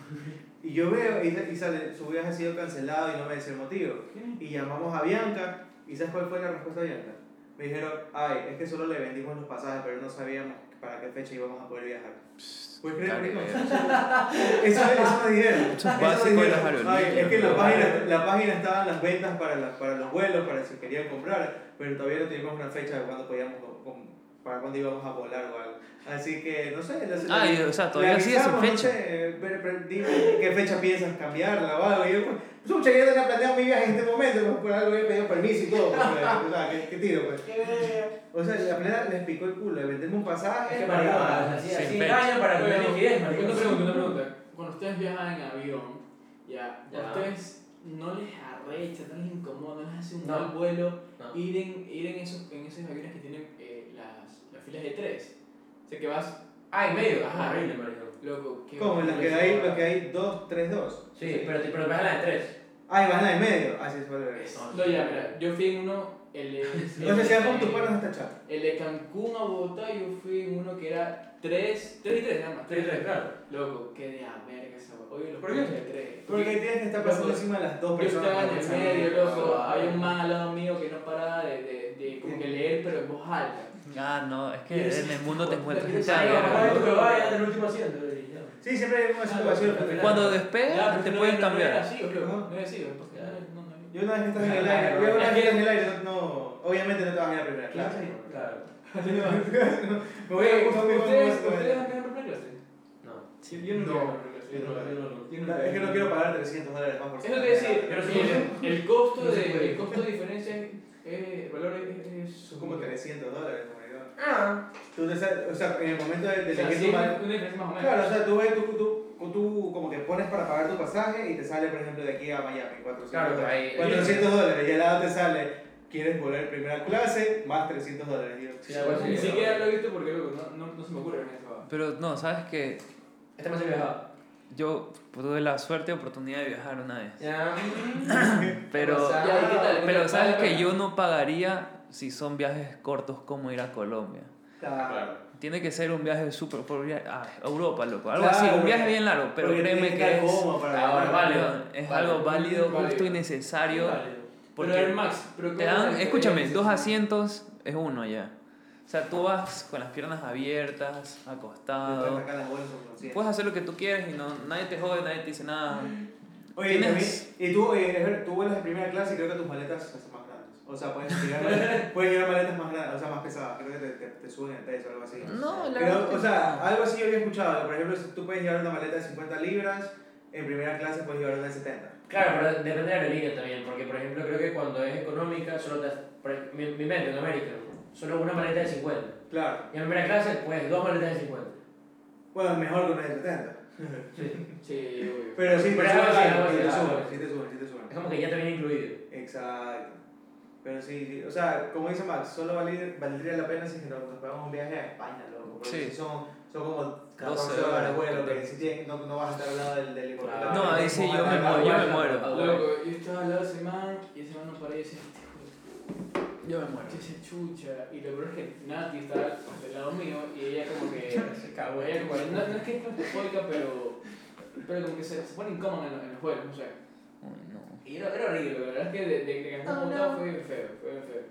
Y yo veo, y, y sale, su viaje ha sido cancelado y no me dice el motivo. Y llamamos a Bianca, ¿y sabes cuál fue la respuesta de Bianca? Me dijeron, ay, es que solo le vendimos los pasajes, pero no sabíamos para qué fecha íbamos a poder viajar. ¿Puedes creer, Cague. marico? Eso, eso me dijeron. Eso es Eso básico me de las dijeron. aerolíneas, Ay, es que en la página, la página estaban las ventas para, las- para los vuelos, para si querían comprar, pero todavía no teníamos una fecha de cuándo podíamos, para cuándo íbamos a volar o algo. Así que, no sé. la- Ah, la- y, o sea, todavía sigue sin avisamos, no fecha. sé, pero- pero dime qué fecha piensas cambiarla o algo. Y yo, pues, pucha, yo tenía planeado mi viaje en este momento, pues, por algo había pedido permiso y todo. pues, o sea, ¿qué, qué tiro, pues? O sea, la plena les picó el culo de venderme un pasaje. Es que, para- marico, así, así fecha. para tener liquidez, marico. Una pregunta, una pregunta. Cuando ustedes viajan en avión, ya, Ya. ustedes no les arrecha, no les incomoda, no les hace un No. mal vuelo No. ir en, ir en, esos, en esos aviones que tienen eh, las, las filas de tres. Sea que vas, Ah, en medio. Ajá. Horrible, marico. loco, qué ¿Cómo? Las que hay, las que hay 2, 3, 2. Sí, pero, te- pero vas a la de tres. Ah, y vas en la de medio. Ah, sí, es vale. Es- No, ya, mira, yo fui en uno, el de, Entonces, si vas con tus panas hasta chat. el de Cancún a Bogotá, yo fui en uno que era 3, 3 y 3 nada más. Tres, tres, claro. Loco, qué de a verga esa. Oye, los ¿Por qué? de 3. Porque tienes que estar pasando Loco, encima de las dos Yo personas. estaba en el medio, loco. Ah, Hay un man al lado mío que no paraba de, de, de como que leer, pero en voz alta. Ah, no, es que en el mundo te encuentras gente del último asiento. y ya. Sí, siempre hay un asiento vacío. Cuando despegas te no pueden no cambiar. No no, no, no. Yo una vez que estás en el aire, yo una vez que estás en el aire, no, no- obviamente no te vas a ir a primera clase. Claro. Me voy a ¿Ustedes han quedado en primera clase? No. Sí, yo no No. no, no. No, Es que no quiero pagar 300 dólares más por Eso te decir, Pero el, costo no de, puede. el costo de diferencia el valor es, como 300 dólares, God. Ah. Tú o sea, en el momento de, de O sea, elegir sí, tu una mal- diferencia más o menos. Claro, o sea, tú ves, tú, tú, tú como que pones para pagar tu pasaje y te sale, por ejemplo, de aquí a Miami, 400 Claro, dólares. ahí- 400 dólares y al lado te sale, quieres volar primera clase, más 300 dólares. Sí, así. Ni siquiera lo he visto porque loco, no, no, no se me ocurre ver eso. Pero no, sabes que Este más se viajado. yo tuve la suerte y oportunidad de viajar una vez. Ya. Pero, Ya, ¿y qué tal? ¿Qué pero sabes que yo no pagaría si son viajes cortos como ir a Colombia. Claro. Tiene que ser un viaje súper por ah, Europa, loco. Algo Claro, así, un viaje bien largo, pero créeme que es, para Ah, viajar. vale. es Vale. algo válido, Válido. justo y necesario. A Porque Max, pero te ¿cómo dan, es escúchame, dos asientos es uno ya. O sea, tú vas con las piernas abiertas, acostado. Puedes hacer lo que tú quieras y no, nadie te jode, nadie te dice nada. Oye, Tienes- y tú, es verdad, tú vuelas de primera clase y creo que tus maletas O sea, puedes llevar, maletas, puedes llevar maletas más grandes, o sea, más pesadas. Creo que te, te, te suben el peso o algo así. No, la Pero, verdad o sea, algo así yo había escuchado. Por ejemplo, si tú puedes llevar una maleta de 50 libras, en primera clase puedes llevar una de 70. Claro, pero depende de la aerolínea también, porque por ejemplo creo que cuando es económica solo te... por- Mi, mi mente en América, solo una maleta de 50. Claro. Y en primera clase, pues dos maletas de 50. Bueno, mejor que una de 70. Sí. Sí, obvio. Pero sí, te Pero suben, sí, te suben, sí te suben, sí te Es como que ya te viene incluido. Exacto. Pero sí, o sea, como dice Max, solo valir- valdría la pena si nos, nos pagamos un viaje a España, loco. Porque Sí. si son, son como 14 12 horas de vuelo, que 14. si tienen- no, no vas a estar al lado del, del Claro. No, ahí sí yo me muero, yo me muero. Loco, yo estaba al lado de ese man y ese man no paraba y decía, "Este hijo de puta". Yo me muero. Ese chucha. Y lo peor es que Nati estaba del lado mío y ella como que Se cagó. ella como, no, no es que es claustrofóbica, pero, pero como que se, se pone incómoda en, en los juegos, no sé. Y era, era horrible, la verdad es que de, de, de que nos Oh, no. fue bien feo, fue bien feo.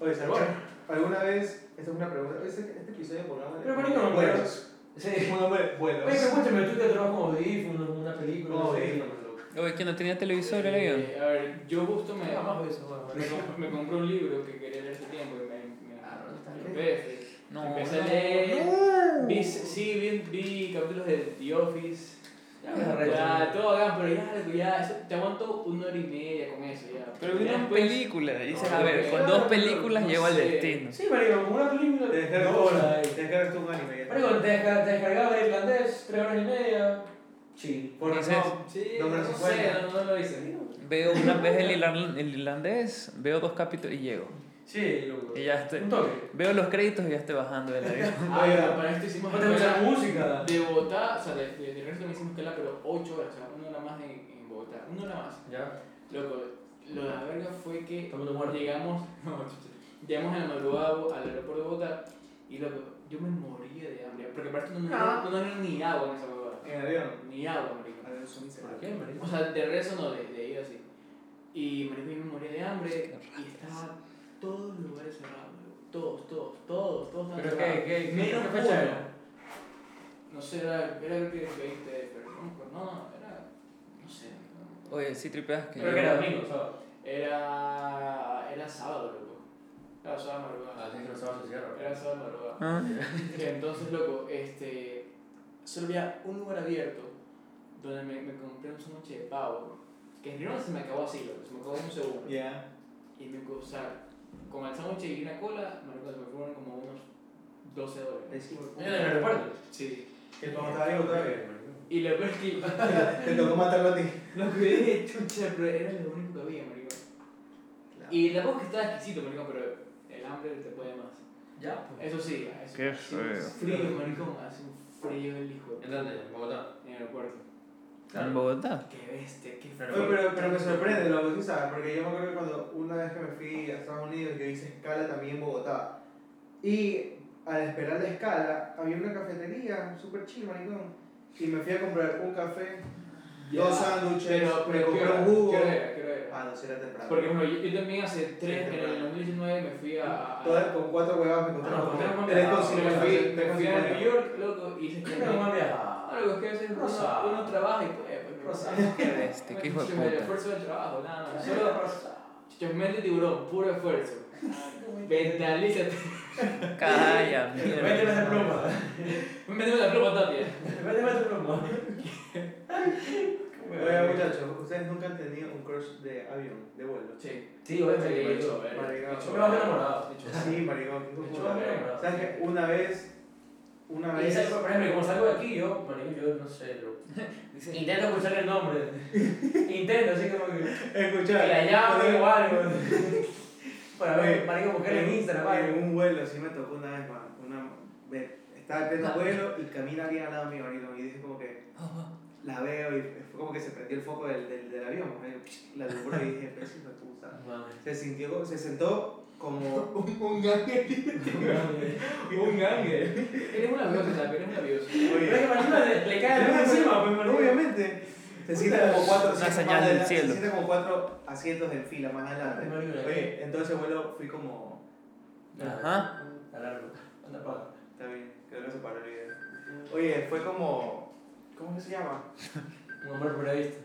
Oye, ¿sabes? Bueno. ¿Alguna vez, esta es una pregunta, este, este episodio pongamos Pero, marico, no, vuelos. Sí. Un nombre, vuelos. Oye, pero escúchame, tú te trabajas como audífonos, una película. No, no audífonos. Oye, que no tenía televisor el avión. Eh, a ver, yo justo me, Nada bueno. me, comp- me compré un libro que quería leer hace tiempo y me, me, Ah, no, está me bien. empecé. No, Empecé a leer. Vi, sí, vi, vi capítulos de The Office. Ya me. Ya, todo acá, pero ya, ya, eso, te aguanto una hora y media con eso, ya. Pero vi una película. Dices, No, a ver, con dos no, películas no llego al destino. Sí, marico, con una película. Te descargas horas. te descargas tú un anime. Marico, te, desca- te descargaba el irlandés, tres horas y media. Chill. Por Dices- razón. Sí, No, no, sí sé, no, no lo hice. Veo una vez el irlandés, veo dos capítulos y llego. Sí, loco. Y ya estoy. Un toque. Veo los créditos y ya estoy bajando del avión. Ah, pero para esto hicimos ¿No gusta la música? de Bogotá, o sea, de, de, de resto no hicimos escala, pero 8 horas, o sea, una hora más en, en Bogotá, una hora más. Ya. Loco, lo de la verga fue que llegamos, no, llegamos en la madrugada al aeropuerto de Bogotá y loco, yo me moría de hambre, porque para esto no, no, Ah. no, no había ni agua en esa huevada, En el avión. ni agua, marico. ¿Por qué, marico? O sea, de rezo no, de, de ir así. Y marico, yo me moría de hambre y estaban todos los lugares cerrados, loco. todos, todos, todos, todos estaban ¿Pero cerrados. qué, qué, qué, Menos qué fecha uno. era? No sé, era, era creo que 20 de febrero, no. No, era. No sé. no. Oye, sí tripeas que. Creo que era domingo, ¿sabes? Era. Era sábado, loco. Era sábado madrugada. Ah, sí, que los sábados se cierran. Era sábado madrugada. Ah, Entonces, loco, este. Solo había un lugar abierto donde me, me compré un sándwich de pavo. Que en realidad se me acabó así, loco. Se me acabó en un segundo. Ya. Y me o sea, con el sándwich y una cola, marico, se me fueron como unos 12 dólares. Ahí. ¿En el aeropuerto? Sí. El papá estaba vivo todavía. Y lo peor es que Te tocó matarlo a ti. lo de chucha, pero era lo único que había, maricón. Y tampoco es que estaba exquisito, maricón, pero el hambre te puede más. Ya, pues. Eso sí, eso Qué un Frío, maricón, hace un frío el hijo de ¿En dónde? ¿En Bogotá? En el aeropuerto. En Bogotá. Qué bestia, qué Claro. frío. Oye, pero, pero me sorprende lo que tú sabes, porque yo me acuerdo que cuando una vez que me fui a Estados Unidos, yo hice escala también en Bogotá. Y al esperar la escala, había una cafetería súper chill, maricón. Y me fui a comprar un café, Ya. dos sándwiches, Pero, me pero compré un jugo. ¿Qué hora era? ¿Qué hora era? Ah, no, sí era temprano. Porque bueno, yo, yo también hace tres, Sí, en el temprano. 2019 me fui a... a Todas con cuatro huevas me Ah, encontré no, encontraron con tres con me fui, tres me fui a. New York, loco, y hice que... ¿Qué no me viajado? Claro, es que a veces uno, Rosa. uno trabaja y puede, pues, no Rosa. Qué bestia, qué hijo de El puta. esfuerzo del trabajo, nada más. Solo chichos, mente tiburón, puro esfuerzo. Ventalízate. Calla, Méteme mierda. esa pluma. Méteme la pluma, Tapia. Méteme esa pluma. Oiga, muchachos, ustedes nunca han tenido un crush de avión, de vuelo. Sí. Sí. Sí, yo- hecho, ver, Maricón. Me vas enamorado. Sí, maricón. ¿Sabes que una vez, una vez... por ejemplo, como salgo de aquí, yo, marico, yo no sé, lo... Intento escuchar el nombre. intento, así como que... Escuchar. Que llame o algo. Para ver, marico, buscar en Instagram, En un vuelo, sí me tocó una vez más. Una, ve- estaba en pleno vuelo y camina alguien al lado mío, marico, y dije como que la veo y fue como que se prendió el foco del, del, del avión, marico, la alumbró y dije, pero sí me puta. Se sintió, se sentó como un, un ángel. un ángel. Eres una aviosa, Tapia, eres una aviosa. Pero es que le, le cae encima, pues, obviamente. Se siente como cuatro Una asientos señal más del adelante, cielo. Se siente como cuatro asientos en fila más adelante. Oye, entonces ese vuelo fui como. Ajá. Está largo. Anda, pa. Está bien, creo que se paró el video. Oye, fue como. ¿Cómo que se llama? Un amor por ahí.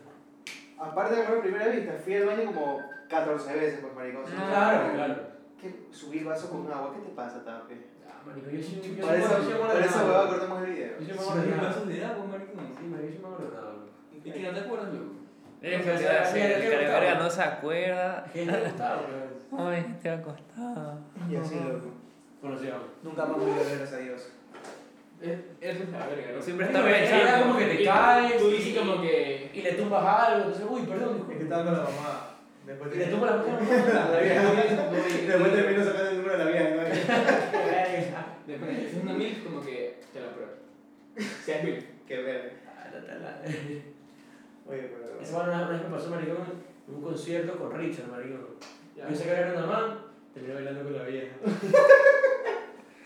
Aparte de por primera vista, fui al baño como 14 veces, pues maricón. No. Claro, claro. ¿Qué? Subir vaso con agua, ¿qué te pasa, Tape? Ah, marico, yo Por sí eso, huevada cortamos el video. Yo sí me Sí, acuerdo de marico, nada. vasos de agua, maricón. Sí, marico, yo sí me acuerdo. ¿Y que no te acuerdas, loco? Es que sea, te va a decir, mira, el ¿qué cara de gustaba? verga no se acuerda. Que me gustaba, pero... Ay, te ha costado. Y así, loco. Conocíamos. Nunca más volví a ver, gracias a Dios. Es- Eso es la verga, ¿no? Siempre está era pensando. como que te Y- caes Tú dices como que... Y le tumbas algo, entonces, uy, perdón, Es que estaba con la mamá. Después Y le tumba la mano. la vieja. Después terminó sacando el número de la vieja, ¿no? Después, es una mil, como que te la pruebo. Si es mil. Qué verga. Ah, Oye, pero. Esa mano una vez me pasó, maricón, en un concierto con Richard, maricón. Pensé que era una man, terminé bailando con la vieja.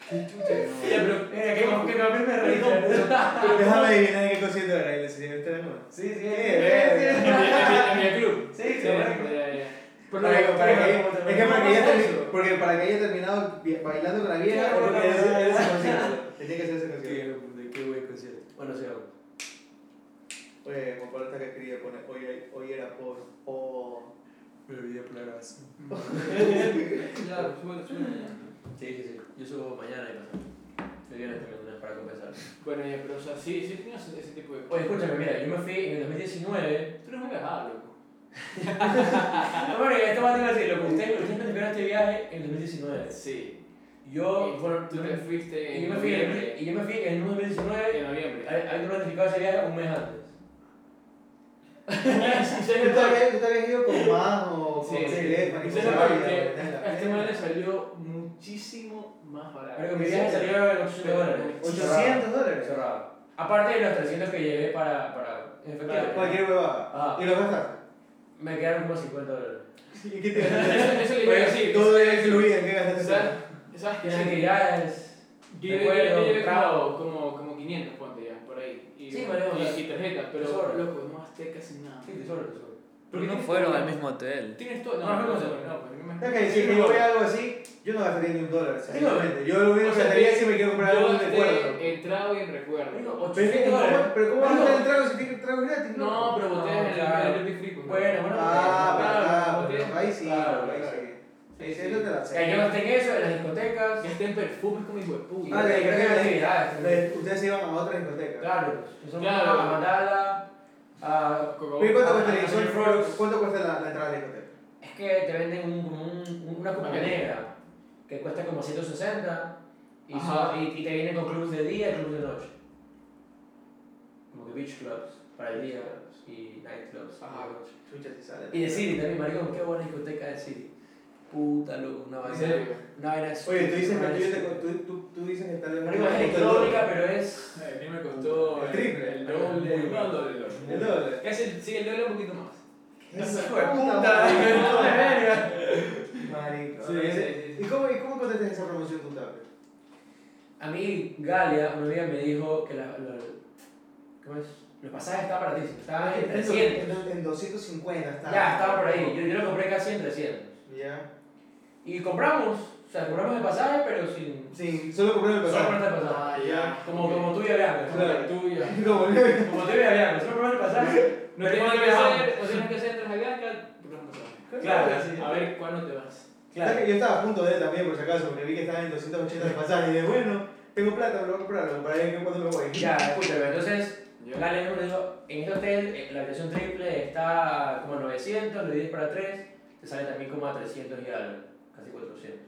Qué chucha, no. Ya, pero, mira, que me que me aprende Richard. Déjame adivinar en qué concierto era y le enseñé este de nuevo. Sí, sí, verga. En mi club. Sí, Sí, sí, marico, ya, ya. Pero Para que- para que- Es que para que, ella pero- termine- porque para que haya terminado bailando con la vieja, Claro, ese concierto. Tiene que ser ese concierto. Qué, qué buen concierto. Bueno, sigamos. Oye, Pablo está que escribe, pone, hoy, hoy era por. Oh. Me olvidé por la grabación. Claro, súbelo, súbelo. Sí, sí, sí. Yo subo mañana y pasado. El viernes también una para compensar. Bueno, pero o sea, sí, sí tenías ese tipo de Oye, escúchame, mira, yo me fui en el 2019. Tú eres muy viajado, loco. No, bueno, esto va a decir, lo que ustedes, ustedes planificaron este viaje en el 2019. Sí. Yo, Y bueno, tú te fuiste y en yo me fui en, noviembre. y yo me fui en el 2019. En noviembre. Había planificado ese viaje un mes antes. ¿Tú te habías, ido con más o con Sí? Y a este man le salió muchísimo más barato. Pero que mi viaje salió en 800 dólares. 800 dólares. Cerrado. Aparte de los 300 que llevé para, para efectivo. Cualquier huevada. Ah. ¿Y lo gastaste? Me quedaron como 50 dólares. ¿Y qué te Eso, le iba a decir. Todo es incluido, ¿en qué gastaste? ¿Sabes? ¿Sabes qué? Actividades. Yo llevé trago. como, como, como 500, ponte ya, por ahí. Y, Sí, y, y tarjeta, pero tesoro. loco, no gasté casi nada. Sí, tesoro, tesoro. Porque no fueron todo. al mismo hotel. Tienes todo. No, No, no, no, no, Es que si que yo voy a algo así, yo no gastaría ni un dólar, sinceramente. Yo lo único que gastaría es si me quiero comprar algo de recuerdo. en trago y en recuerdo. Pero, es que, 800 ¿cómo, dólares. pero ¿cómo vas a Bueno, gastar el trago si tienes trago gratis? No, pero botellas en el claro. en el duty free. Bueno, bueno, Ah, pero ahí sí, ahí sí. Sí, Sí, sí. sé. sea, yo gasté en eso, en las discotecas. Gasté en perfumes como hijo de puta. Ah, de que en actividades. Le- Ustedes iban a otra discoteca. Claro, Claro. Mandala, a... Oye, ¿Cuánto cuesta, Ah, el- Sony cuánto- Frogs. ¿Cuánto cuesta la, la entrada a la discoteca? Es que te venden un, como un, una copa negra que cuesta como 160 y, son- y, y te vienen con clubes de día y clubes de noche. beach clubs para el día y night clubs. Ajá. Y de City también, maricón, qué buena discoteca de City. Puta, loco, una ¿En vaina. Una vaina Oye, tú dices, que tú, tú, tú, tú dices que tal vez... Marico, es electrónica, pero es. A mí me costó El triple. el doble, El doble, el doble. El doble. Casi, sí, el doble un poquito más. Esa de puta, de verga. Marico. Sí, sí, sí, sí. ¿Y cómo, y cómo encontraste esa promoción Tape? A mí, Galia, una amiga me dijo que la, la- ¿cómo es? los pasajes estaban baratísimos. Estaban en 300. En, en 250 estaba. Ya, estaba por ahí. Yo, yo lo compré casi en 300. Ya. Y compramos, o sea, compramos el pasaje, pero sin. Sí, solo compré el Solo pasaje. compramos el pasaje. Ah, ya. Como, como tú y Avianca. Claro. tuya. Como Como tú y. Solo compramos el pasaje. No cuando que hacer, no tienes que hacer entre pasaje. Claro, sí. A ver cuándo te vas. Claro. Yo estaba a punto de también, por si acaso, porque vi que estaba en 280 de pasaje. Y dije, bueno, tengo plata, me lo voy a comprar, lo compraré en cuando me voy. Ya, escúchame, entonces, Galia me dijo, en este hotel, eh, la habitación triple está como a 900, lo divides para 3, te sale también como a 300 y algo, casi 400.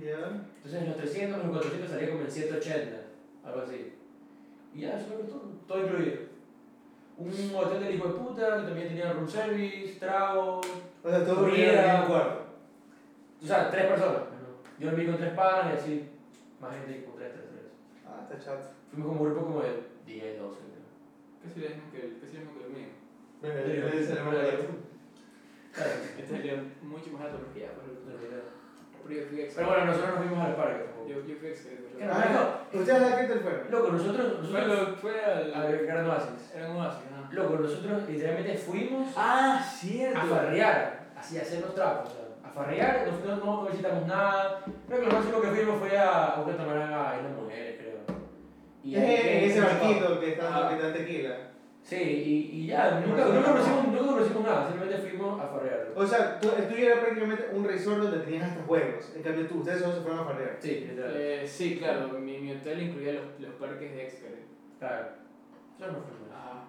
Ya. Entonces, los 300 más los 400 salía como en 180, algo así. Y ya, eso me costó, todo incluido. Un hotel del hijo de puta, que también tenía room service, trago, O sea, todo Comida. cuarto. o sea, tres personas. Yo dormí con tres panas y así, más gente como 3, 3, 3. Ah, está chato. Fuimos como un grupo como de 10, 12. creo. Casi lo mismo que el, casi mismo que el mío. Este salió mucho más alto porque ya, pero, en realidad. Pero yo fui ex. Pero bueno, nosotros nos fuimos al parque. tampoco. Yo, yo fui ex. ¿Qué no? Ah, ¿Ustedes a qué hotel fueron? Loco, nosotros, Fue, nosotros lo- fue al. a ver, Gran Oasis. Era un oasis, ¿no? Loco, nosotros literalmente fuimos Ah, cierto. a farrear, así a hacernos trapos, o sea, a farrear, nosotros no, no visitamos nada. Creo que lo máximo que fuimos fue a un catamarán a Islas Mujeres, creo. Y en ese barquito que está Ah. que te da tequila. Sí, y, y ya, nunca, nunca, conocimos, nunca conocimos nada, simplemente fuimos a farrear. O sea, tú, el tuyo era prácticamente un resort donde tenías hasta juegos. En cambio, tú, ustedes solo se fueron a farrear. Sí, literal. Eh, sí, claro, mi, mi hotel incluía los, los parques de Excar. Claro. Nosotros no fuimos. Ajá.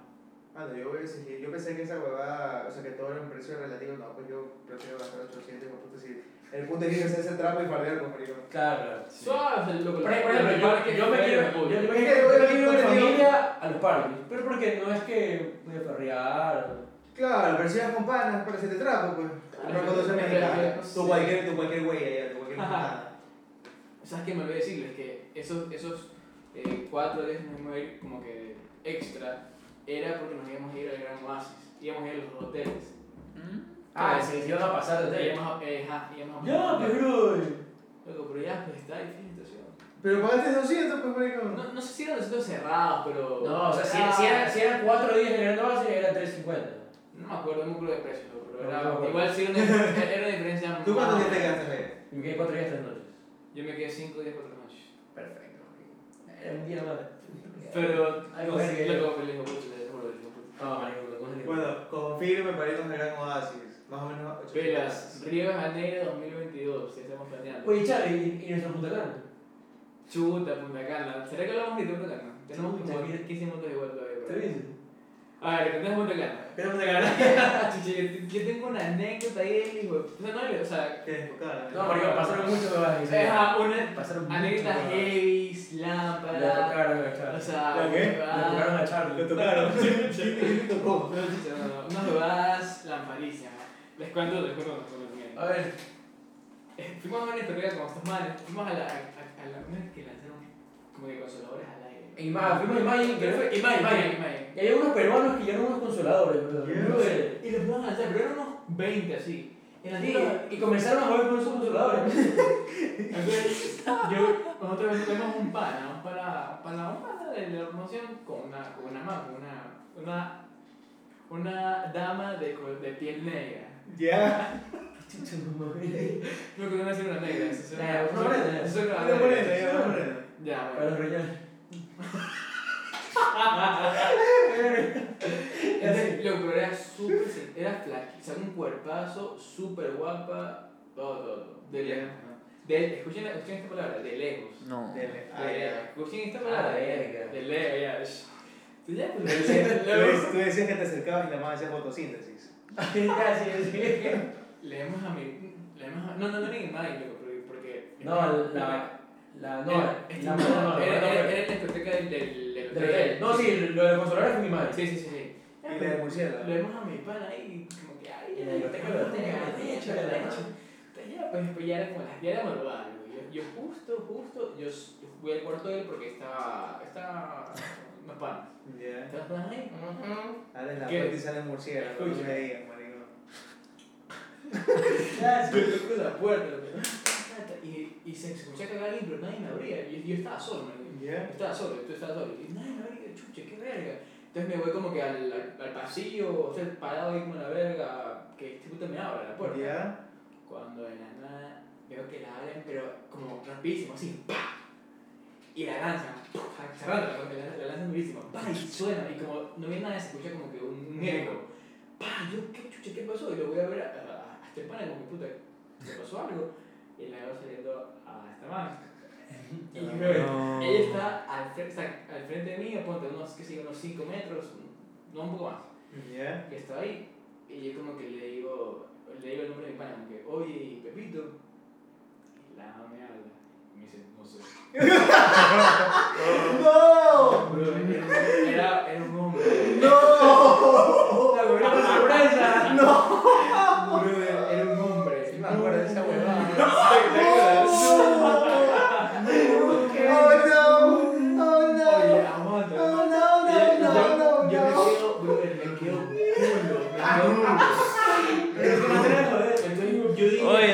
Ah, no, yo, voy a decir, yo pensé que esa huevada, o sea, que todo era un precio relativo. No, pues yo prefiero gastar 800 por puta si El punto es ir a hacer ese trapo y farrear con marico. Claro, claro. Suave, o sea, lo que Por ejemplo, yo, yo me quiero, yo, yo que, quiero, yo bueno, quiero ir con familia a los parques, pero porque no es que voy a farrear. Claro, pero si vas con panas para hacerte trapo, pues. Claro, No conoces pero- mexicana. Tu cualquier, tu cualquier güey allá, tu cualquier mexicana. ¿Sabes qué me olvidé decirles? Que esos, esos eh, cuatro días nos íbamos a ir como que extra era porque nos íbamos a ir al Gran Oasis. Íbamos a ir a los hoteles. Ah, se iban a pasar de eh, a Ya, bro. Loco, pero ya, pues está difícil la situación. Pero pagaste 200, pues, marico. No, no sé si eran los sitios cerrados, pero. No, o sea, si, Ah, si, eran, si eran cuatro días en el Oasis, eran 350. No me acuerdo, no me acuerdo de precios, pero No, era, no igual sí era una, era una diferencia. ¿Tú cuántos días te gastas ahí? Me quedé cuatro días, tres noches. Yo me quedé 5 días, 4 noches. Perfecto. Era un día más. Pero. Algo. Loco, pero le digo, pucha, le juro, Bueno, confirme para irnos al Gran Oasis. Más o menos 800 Velas, Río de Janeiro 2022, ya estamos planeando. Oye, Charlie, ¿y, y nuestro Punta Cana? Chuta, Punta Cana. ¿Será que hablamos de Punta Cana? Tenemos Chuta, como mira. 15 minutos igual todavía. ¿Te pero- dices? A ver, ¿entendés Punta Cana? ¿Qué era Punta Cana? Chiche, yo, yo tengo una anécdota ahí, hijo. de- O sea, no, o sea, ¿Qué? Cara. No, marico, pasaron muchos cosas. es a una Pasaron muchas anécdota cosas. heavy, Le lámpara. tocaron a Charlie. O sea, ¿La qué? Le huevadas- tocaron a Charlie. Lo tocaron. ¿Quién te tocó? No, no, no, unas huevadas lamparísimas. Les cuento, les cuento, les cuento. miren. A ver. Eh, Fuimos a una discoteca con estos manes, fuimos a la, a, a, a la una que lanzaron como que consoladores al aire. Y más, fuimos a Imagine, que fue Imagine, Imagine. Y hay unos peruanos que ya eran unos consoladores. Y los fuimos a lanzar, pero eran unos 20 así. Sí, y comenzaron a jugar con esos consoladores. entonces, yo, nosotros vemos un pana, vamos para, para un pana de la promoción con una, con una una, una, una dama de, de piel negra. Ya. No, que no es una negra, eso es Eh, una morena. eso es una morena, negra. ya, una morena. Ya, Para bueno. los riñones. Entonces, Loco, pero era súper, era flaca, o sea, un cuerpazo, súper guapa, todo, todo, todo. De lejos. De, escuchen, escuchen esta palabra, de lejos. No. De Ah, lejos. ya. Escuchen esta Ah, palabra, de lejos, ya. Tú ya, pues, tú decías que te acercabas y la mamá hacía fotosíntesis. Ya, sí, sí. Leemos a mi. Leemos a, no, no, no, ni mal, loco, porque. porque No, la. La. No, era, la. No, era, no, era, la discoteca del, del, hotel. No, sí, lo de consolar fue mi madre. Sí, sí, sí. sí. Y la de murciélago. Lo vemos a mi pana ahí, como que, ay, la hecho, lo hecho. Entonces ya, pues, pues ya era como las 10 de la madrugada. Yo, yo justo, justo, yo fui al cuarto de él porque estaba, estaba, panas. Ya. Estaban panas ahí, Ahora en la ¿Qué? puerta y sale murciélago. No me digas, maricón. Yo toco la puerta, y, y se escuchaba cagar alguien, pero nadie me abría. Y yo estaba solo, man. Ya. Estaba solo, tú estabas solo. Y nadie me abría, chucha, qué verga. Entonces me voy como que al, al, al pasillo, o sea, parado ahí como la verga, que este puto me abre la puerta. Ya. Cuando de la nada veo que la abren, pero como rapidísimo, así, ¡pa! Y la lanzan, cerrando, la, la, la lanzan durísimo, ¡pa! Y suena, y como no viene nada, se escucha como que un, un eco. ¡Pa! Yo, ¿qué chucha, qué pasó? Y lo voy a ver a, a, a este pana, como que puta, ¿le pasó algo? Y la veo saliendo a esta mano. Y yo, No. ella está al frente, está al frente de mí, ponte unos, qué sé yo, unos 5 metros, no un poco más Ya. que estaba ahí y yo como que le digo, le digo el nombre de mi pana, como que, oye, Pepito, y la me habla y me dice, no sé. ¡No! Bro, era, era, un hombre. ¡No! La sorpresa. ¡No! Bro, era un hombre. Sí me acuerdo de esa huevada. ¡Oh, no! ¡Oh, Oye, no! ¡Oh, no, no, no, no, no! no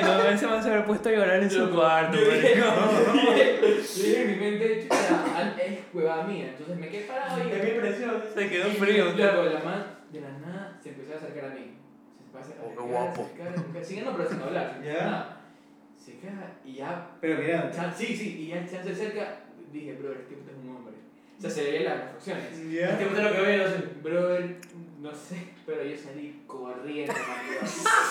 no, ese man se habrá puesto a llorar en su Yo- cuarto, yo dije, marico. Es huevada mía. Entonces me quedé parado y De mi impresión. Se quedó Y frío, luego, claro. la man de la nada se empezó a acercar a mí. Se empezó a acercar, Oh, qué guapo. acercar, siguiendo pero sin hablar. ¿Ya? Se queda y ya, Pero mira. chan- sí, sí, y ya chan se acerca, dije, brother, este puto es un hombre. O sea, se veían las reflexiones. Este puto es lo que ve, no sé. Brother, no sé, pero yo salí corriendo.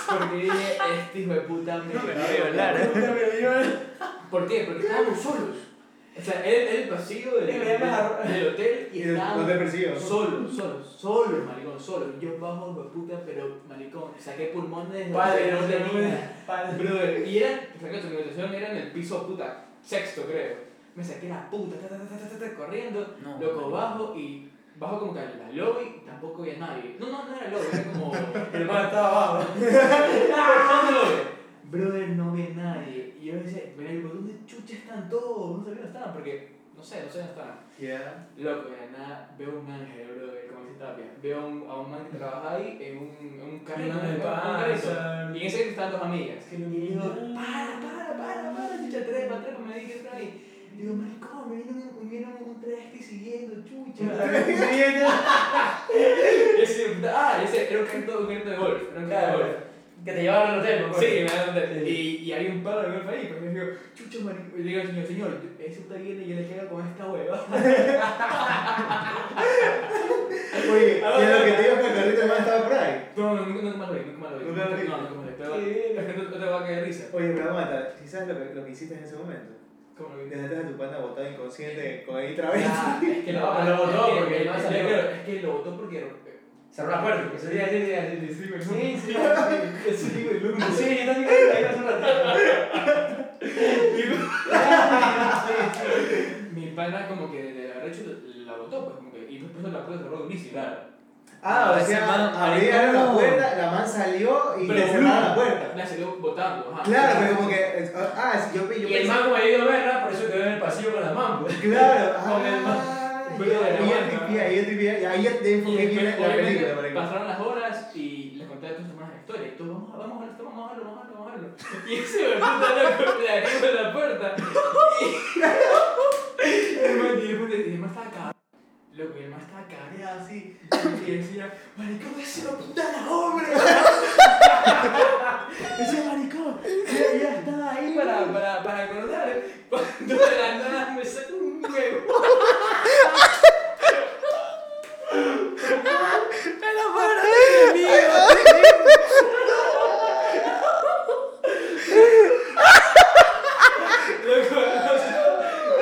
Porque dije, este hijo de puta me Me va a violar. ¿Por qué? Porque estábamos solos. O sea, era el pasillo del, del hotel y persiguió. Solo, solo, solo, maricón, solo. Yo bajo, de puta, pero maricón, saqué pulmones Padre, no tenía. Padre. Brother, y era, acaso, mi habitación era en el piso puta, sexto creo. Me saqué la puta, ta, ta, ta, ta, ta, ta, corriendo, No, loco, bajo y bajo como que a la lobby tampoco había nadie. No, no, no era lobby, era como. El man estaba abajo. ¿Dónde lobby? Brother, no había nadie. Y yo decía, mira, digo, ¿dónde chucha están todos? No sabía dónde estaban, porque no sé, no sé dónde estaban. Ya. Loco, de nada, veo un ángel, bro, como dice Tapia. Veo a un, a un man que trabaja ahí en un, en un carrito. Y en ese estaban dos amigas. Que Y lo yo digo, para, para, para, para, chucha, trepa, trepa, me di que está ahí. Digo, maricón, me vino un, me vino un travesti siguiendo, chucha. ese, ah, ese era un carrito, un carrito de golf. Era un carrito de golf. Que te llevaban al hotel, acuerdo. Sí, me y, y hay un palo de golf ahí, pues yo digo, chucho. Y le digo al señor, señor, ese está viendo y yo le quedo con esta hueva. Oye, ¿y en lo que te digo que el carrito de man estaba por ahí? No, no, nunca nunca más lo vi, nunca más lo vi. ¿Nunca lo viste? No, nunca más lo vi. La gente no te va a caer risa. Oye, pero aguanta, ¿sí sabes lo que, lo que hiciste en ese momento? ¿Cómo lo vi? Dejaste a tu pana botado inconsciente con ahí. Ah, es que No, lo botó es que- porque es no lo votó porque. Cerró la puerta. Que sería, sí, sí, sí, sí. güey. Sí, sí, Ese hijo de lumbre. Sí, yo también ahí hace un ratito. Mi pana, como que de arrecho la botó, pues, como que. Y después la puerta cerró durísimo. Claro. Ah, o sea, abrieron la puerta, la man salió y Pero le cerraron la puerta. La salió botando, ajá. Claro, pero como que. Ah, sí, yo, yo Y el man como había ido a verla, por eso quedó en el pasillo con la man, pues. Claro, Con de ahí ahí y ahí ya te Y enfoqué bien después, la película, pasaron las horas y les conté a todos más la historia. Y todos, vamos, a- vamos vamos a verlo, vamos a verlo, vamos a verlo. Y ese me puta loco le abrió la puerta. Y el man, estaba. Loco, y el man estaba cabreado así. Y decía, maricón, ese lo puta la hombre. Ese maricón, ya, ya estaba ahí para, para, para acordar. Cuando de la nada me saca un huevo. Loco,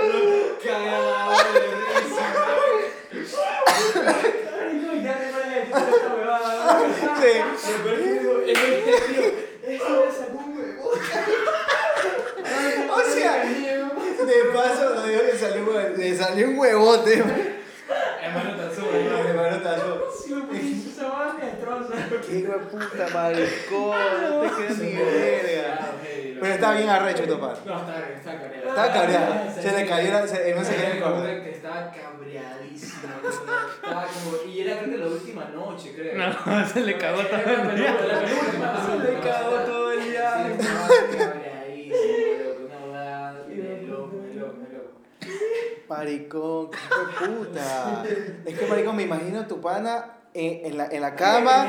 loco, cagado de risa. Maricón, ya me van a decir esta huevada. Sí. Lo peor es que digo, el tío, eso me sacó un huevo. Le salió, un huevote. hermano Tazú. Hermano Tazo. Sí, me puse esa vaina de trozo. Qué hijo de puta maricón, no te quedas ni verga. Pero está bien arrecho tu pan. No, está, está cabreado. Estaba cabreado. Se le cayó la. Se, él no se quería acordar. que estaba cabreadísimo. Estaba como. Y era creo que la última noche, creo. No, se le cagó todo el día. Se le cagó todo el día. Maricón, qué puta. Es que, maricón, me imagino tu pana en, en la, en la cama.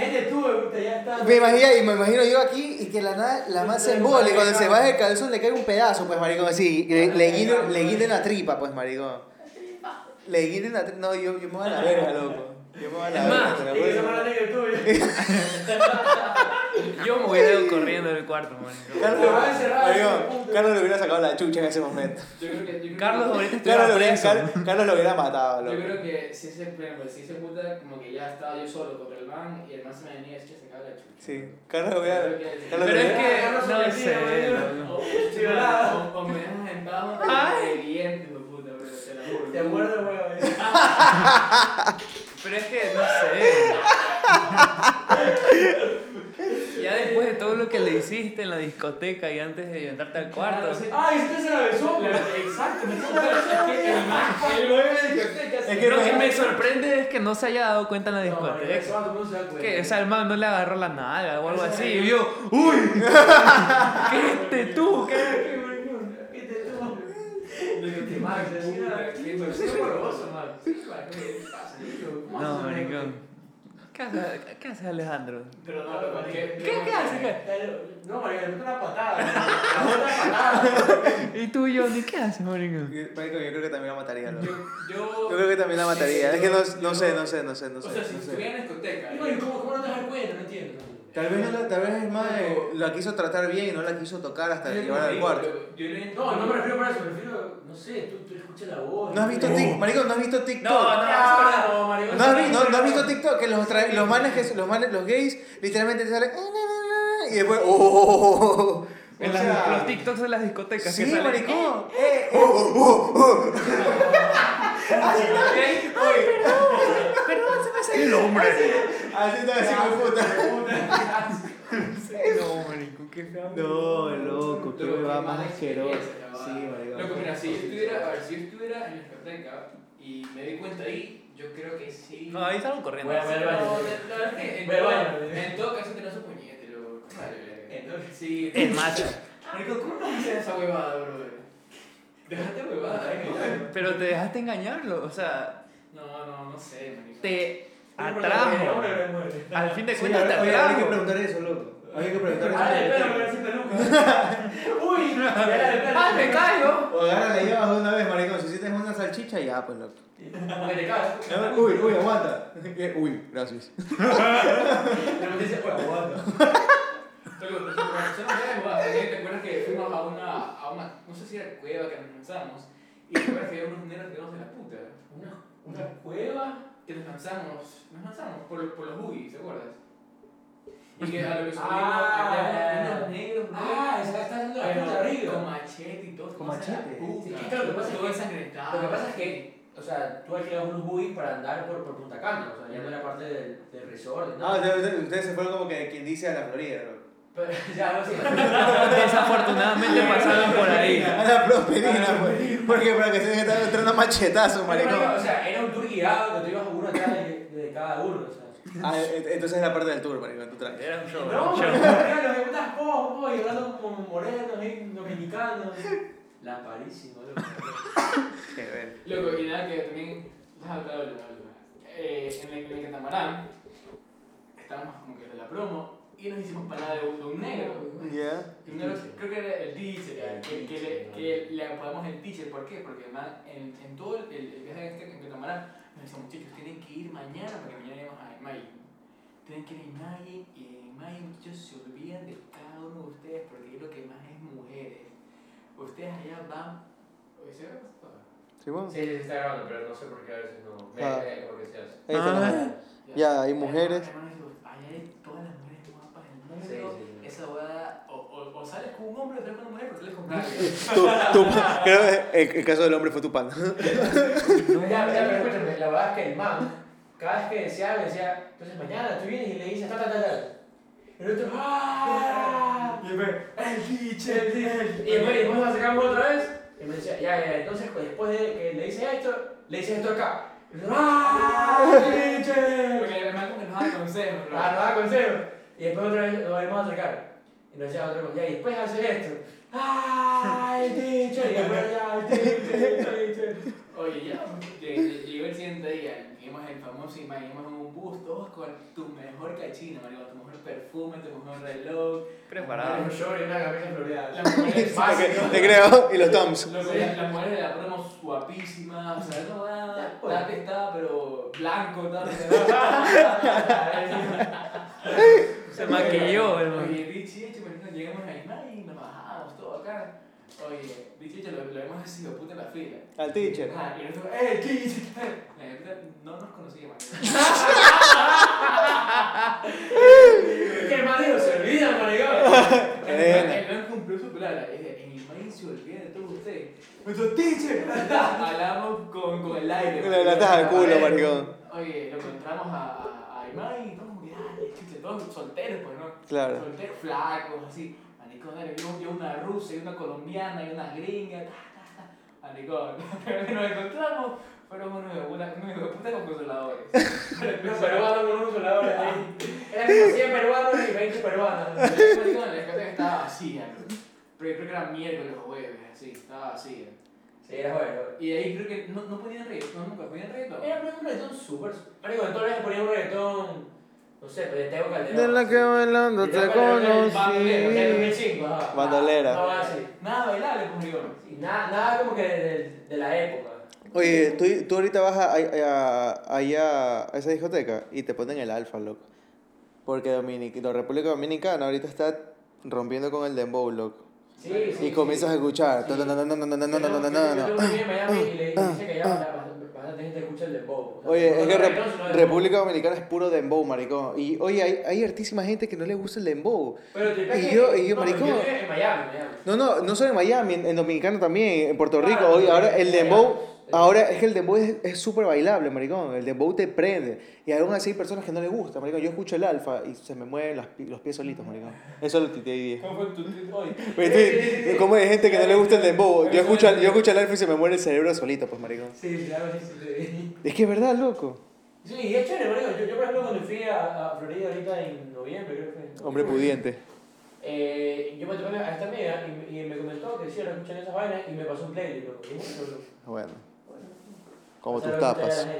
Me imagino, y me imagino yo aquí y que la nada, la más se embole y cuando se baja el calzón le cae un pedazo, pues maricón, así, le, le, le la tripa, pues maricón. Le guinde en la tripa, no, yo, yo me voy a la verga, loco. Yo me voy a la Es verga, más, te la Y que se juro. manda negra tuyo. Yo me hubiera ido corriendo del cuarto, man. Carlos, Lo va a encerrar, maricón, hijo de puta. Carlos le hubiera sacado la chucha en ese momento. Yo creo que. yo creo Carlos que- ahorita Carlos lo hubiera, preso. Car- Carlos lo hubiera matado, Yo loco. creo que si ese, pues, si ese puta, como que ya estaba yo solo contra el man y el man se me venía es que se caga la chucha. Sí, Carlos lo hubiera. Carlos Pero lo es hubiera- que, Carlos no sé, loco. o- o- O o me dejas en bajo, dientes, de puta, bro, te la juro. Te muerdo, weón. Pero es que, no sé. Ya después de todo lo que le hiciste en la discoteca y antes de entrarte al cuarto. ¡Ay, usted se la besó! Exacto, me. Es que Lo que me- sorprende es que no se haya dado cuenta en la discoteca. Que, o sea, el man no le agarró la nalga o algo así y vio, ¡Uy! ¿Qué este tú? Digo, Max, así era, que me pareció morboso, Max. Sí, Max, ¿qué pasa, tío? ¿Cómo No, haces, maricón. ¿Qué hace, ¿Qué hace Alejandro? Pero no, pero ¿qué? ¿Qué, qué hace? ¿Qué? No, marica, le una patada. La otra patada. ¿Y tú, Johnny? ¿Qué haces, maricón? Maricón, yo creo que también la mataría. Yo, yo, Yo creo que también la mataría. Es que no, no Yo- sé, no sé, no sé, no sé. O sea, si no estuviera en discoteca. Y, oye, ¿cómo, ¿cómo no te das cuenta? No entiendo. Tal vez, no la- tal vez el mae la quiso tratar bien y no la quiso tocar hasta Yo llevarla al cuarto. yo- yo le- No, no me refiero para eso, me refiero, no sé, tú, tú escuchas la voz. ¿No has visto TikTok? Maricón, ¿no has visto TikTok? No, no, Ah, no, marica, ¿No has, vi- no, no has visto TikTok? Que los, tra- los manes, que, los manes, los gays, literalmente te salen... "Ah, na, na, na", Y después... "Oh, oh, oh, oh, oh". En O las- sea, los TikToks de las discotecas. Sí, que salen, maricón. Eh, eh, oh, oh, oh. Perdón, se me salió el hombre. Así está así, hijo de puta. No, maricón, qué feo. No, loco, qué qué más la Sí. Loco, mira, si yo estuviera, a ver, si yo estuviera en la discoteca y me di cuenta ahí, yo creo que sí. No, ahí salgo corriendo. Voy a ver el baño. No, la verdad es que en todo- caso, tenés su puñete, loco. Entonces, Sí. El macho. Marico, ¿cómo no haces esa huevada, bro? Dejate huevada, eh. Pero te dejaste engañarlo, o sea, No, no, no sé, marico. te atrajo. Al fin de Sí, cuentas te oye, hay que atrajo. preguntar eso, loco. Hay que preguntar eso. Ah, el pelo, me parece peluca. Uy. ¡Ah, me caigo! O agárrala ahí abajo una vez, maricón. Si hiciste una salchicha, ya, pues loco. Porque te cagas. Uy, uy, aguanta. Uy, gracias. De repente dice, pues, aguanta. Pero huevadas. ¿Te acuerdas que fuimos a una, a una, no sé si era cueva que nos lanzamos? Y te acuerdas que había unos negros de la puta. Una, una cueva. Que nos lanzamos, nos lanzamos por, por los buggies, ¿te acuerdas? Y que a lo que subimos Ah, había unos negros, Ah, está, haciendo la puta arriba. Con machete y todo. Con machete. lo que pasa es que- ensangrentado. Lo que pasa es que, o sea, tú alquilabas unos buggies para andar por, por Punta Cana, o sea, ya no era parte del, del resort. Ah, ustedes, se fueron como que quien dice a la Florida, loco. Pero, ya, algo así. Desafortunadamente pasaron por ahí. A la prosperina, pues. Porque para que se estar entrando machetazos, O maricón. sea, era un tour guiado que tú ibas uno atrás de, de cada uno, o sea. Ah, e- entonces es la parte del tour, maricón, tú traes. Era un show. No, un pero show. los putas po, po, y hablando como morenos, dominicanos. Lamparísimo, loco. Qué ver. Loco, y nada que también. Eh, en el, en el catamarán, estábamos como que de la promo y nos hicimos parada de un, de un negro. Ya. Y un negro, creo que era el teacher, que, que, le, que le apodamos el teacher. ¿Por qué? Porque man, en, en todo el, el viaje este en catamarán nos decían, muchachos, tienen que ir mañana porque mañana íbamos a Imagine. Tienen que ir a Imagine y en Imagine, muchachos, se olvidan de cada uno de ustedes porque ahí lo que más es mujeres. Ustedes allá van. Oye, ¿se ve? ¿Sí, bueno? Sí, sí, está grabando, pero no sé por qué a veces no. Me, Ah. me- porque se hace. Ahí está la- Ah. Ya, hay mujeres. Allá hay todas las mujeres guapas del mundo. Sí, sí. Esa boda, o, o sales con un hombre o sales con una mujer, pero sales con nadie. Tu- tu- creo que el, el caso del hombre fue tu pan. Ya, ya, pero escúchame, la verdad es que el man, cada vez que decía algo, decía, entonces mañana tú vienes y le dices, ta, ta, ta, ta. Y el otro, ¡ah! Y después, el teacher, Y después, y después nos sacamos otra vez. Y me decía, ya, ya, entonces pues, después de que le dices esto, le dices esto acá. ¡ah! ¡Teacher! Porque además como que nos da consejos, bro. Ah, nos da consejo. Y después otra vez nos volvemos a acercar. Y nos decía otra cosa, ya, y después haces esto. ¡El teacher! Y después ya, el teacher. Oye, ya, lle- llegó el siguiente día, vimos el famoso imagen, vimos en un bus, todos con tu mejor cachina, marico, tu mejor perfume, tu mejor reloj. Preparado. Un short y una camisa floreada. Las mujeres, Básico. Te creo. Y los toms. Las, mujeres de la promo guapísimas, o sea, no nada, Ya, pues. está pero blanco, está Se maquilló, el man. Oye, Richie, hecho, por ejemplo, llegamos a Ismael y nos bajamos todo acá. Oye, Richie, hecho, lo, lo así, de puta en la fila. Al teacher. Ah, y nosotros, ¡eh, teacher! La no nos conocíamos. Es que el man dijo, se olvidan, maricón. El man cumplió su palabra. En Ismael se olvida de todo usted. Nuestro teacher. Hablamos con, con el aire. Le latas al culo, maricón. Oye, lo encontramos a, a, a Imai y todos chucha, todos solteros, pues, ¿no? Claro. Solteros, flacos, así. Maricón, dale, yo, yo una rusa y una colombiana y una gringa. ta, ta, ta. Nos encontramos fueron unos de puta, unos de puta con consoladores. Los peruanos con un solador ahí. Eran como 100 peruanos y 20 peruanas. Maricón, la discoteca estaba vacía, ¿no? pero yo creo que era miércoles o jueves, así, estaba vacía. Sí, era bueno. Y de ahí creo que no, no ponían reggaetón, nunca ponían reggaetón. Era un reggaetón súper. Marico, en todas las ponía un reggaetón. No sé, pero de Tego Calderón. De la que bailando te conocí. 2005, ajá. Bandolera. No, así. Nada bailable, pues, maricón. Sí, nada, nada como que de, de- la época. Oye, tú, tú ahorita vas a, a, a- allá a esa discoteca y te ponen el alfa, loco. Porque Dominic, la República Dominicana ahorita está rompiendo con el dembow, loco. Sí, sí. Y comienzas a escuchar. Sí. No, no, no, no, no, no, no, no, no, no, Yo no, no. que bastante gente escucha el dembow. O sea, Oye, no es que dembow. República Dominicana es puro dembow, maricón. Y oye, hay, hay hartísima gente que no le gusta el dembow. Pero te Y yo- y yo, no, maricón. Yo en Miami, Miami. No, no, no solo en Miami, en, en Dominicana también, en Puerto Rico. Claro, Oye, ahora el dembow, ahora es que el dembow es es súper bailable, maricón. El dembow te prende. Y aún así hay personas que no les gusta, maricón. Yo escucho el alfa y se me mueven pi- los pies solitos, maricón. Eso lo hoy día. ¿Cómo fue tu tweet hoy? Tú- ¿Cómo hay gente que no le gusta el dembow? Yo escucho, yo escucho el alfa y se me muere el cerebro solito, pues, maricón. Sí, claro, sí. Es que es verdad, loco. Sí, y es chévere, marico. Yo, yo, por ejemplo, cuando fui a, a Florida ahorita en noviembre, creo que fue. Hombre pudiente. Eh, yo me topé a esta amiga y, me- y me comentó que sí, ahora escuchan esas vainas y me pasó un playlist, loco. Bueno, como tus tapas.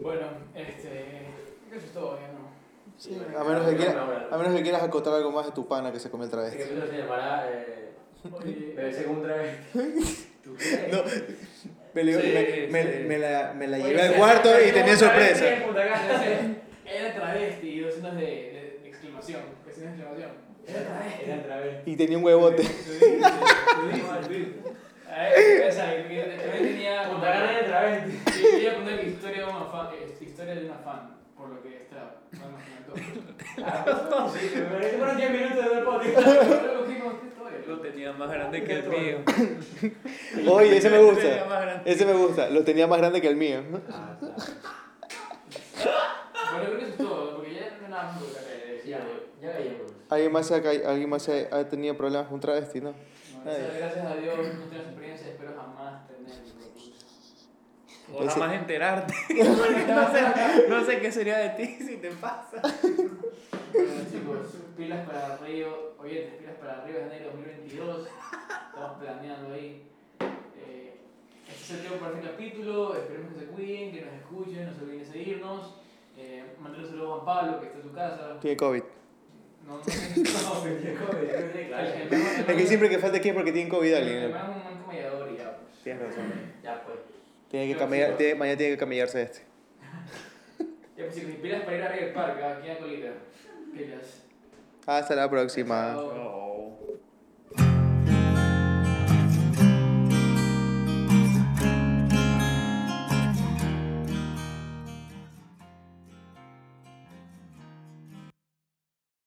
Bueno, este. Eso es todo, ya no. Sí, a, menos que quieras, a menos que quieras acotar algo más de tu pana que se comió el travesti. capítulo se llamará eh, Oye, BBC como un travesti. ¿Tú crees? No, me, le- Sí, me, me- sí. me la, me la Oye, llevé al cuarto y tenía sorpresa. en Punta Cana. Era travesti y dos signos de, de, de exclamación. Que signo de exclamación. Era travesti. Y tenía un huevote. Dices. Ay, o sea, también tenía. Travesti. Quería poner historia de una fan, eh, historia de una fan, por lo que está. No me Ah, Sí, pero me parece que fueron 10 minutos de ver podcast. Lo tenía más grande que el mío. Oye, ese me gusta. Ese me gusta. Lo tenía más grande que el mío. Ah, está. Bueno, creo que eso es todo, porque ya no hay nada más. Ya, ya. ¿Alguien más, se ha, ¿Alguien más se ha tenido problemas con un travesti, no? No, gracias, gracias a Dios no tengo esa experiencia, espero jamás tenerlo. O Ese- jamás enterarte. no, sé, no sé qué sería de ti si te pasa. Bueno, chicos, pilas para Río, oyentes, pilas para Río de Janeiro 2022. Estamos planeando ahí. Eh, este es el tiempo para este capítulo. Esperemos que se cuiden, que nos escuchen, no se olviden de seguirnos. Eh, mandarle un saludo a Juan Pablo, que está en su casa. Tiene COVID. No, no. Qué qué El- claro. el hermano- Es que siempre que falta aquí es porque tiene COVID alguien. es un buen y ya, pues. Tienes razón. Ya pues. Tiene que camellar, tiene- mañana tiene que camellarse este. Ya, pues si te inspiras para ir a River Park, aquí en Colita. Pilas. Hasta la próxima. Chao.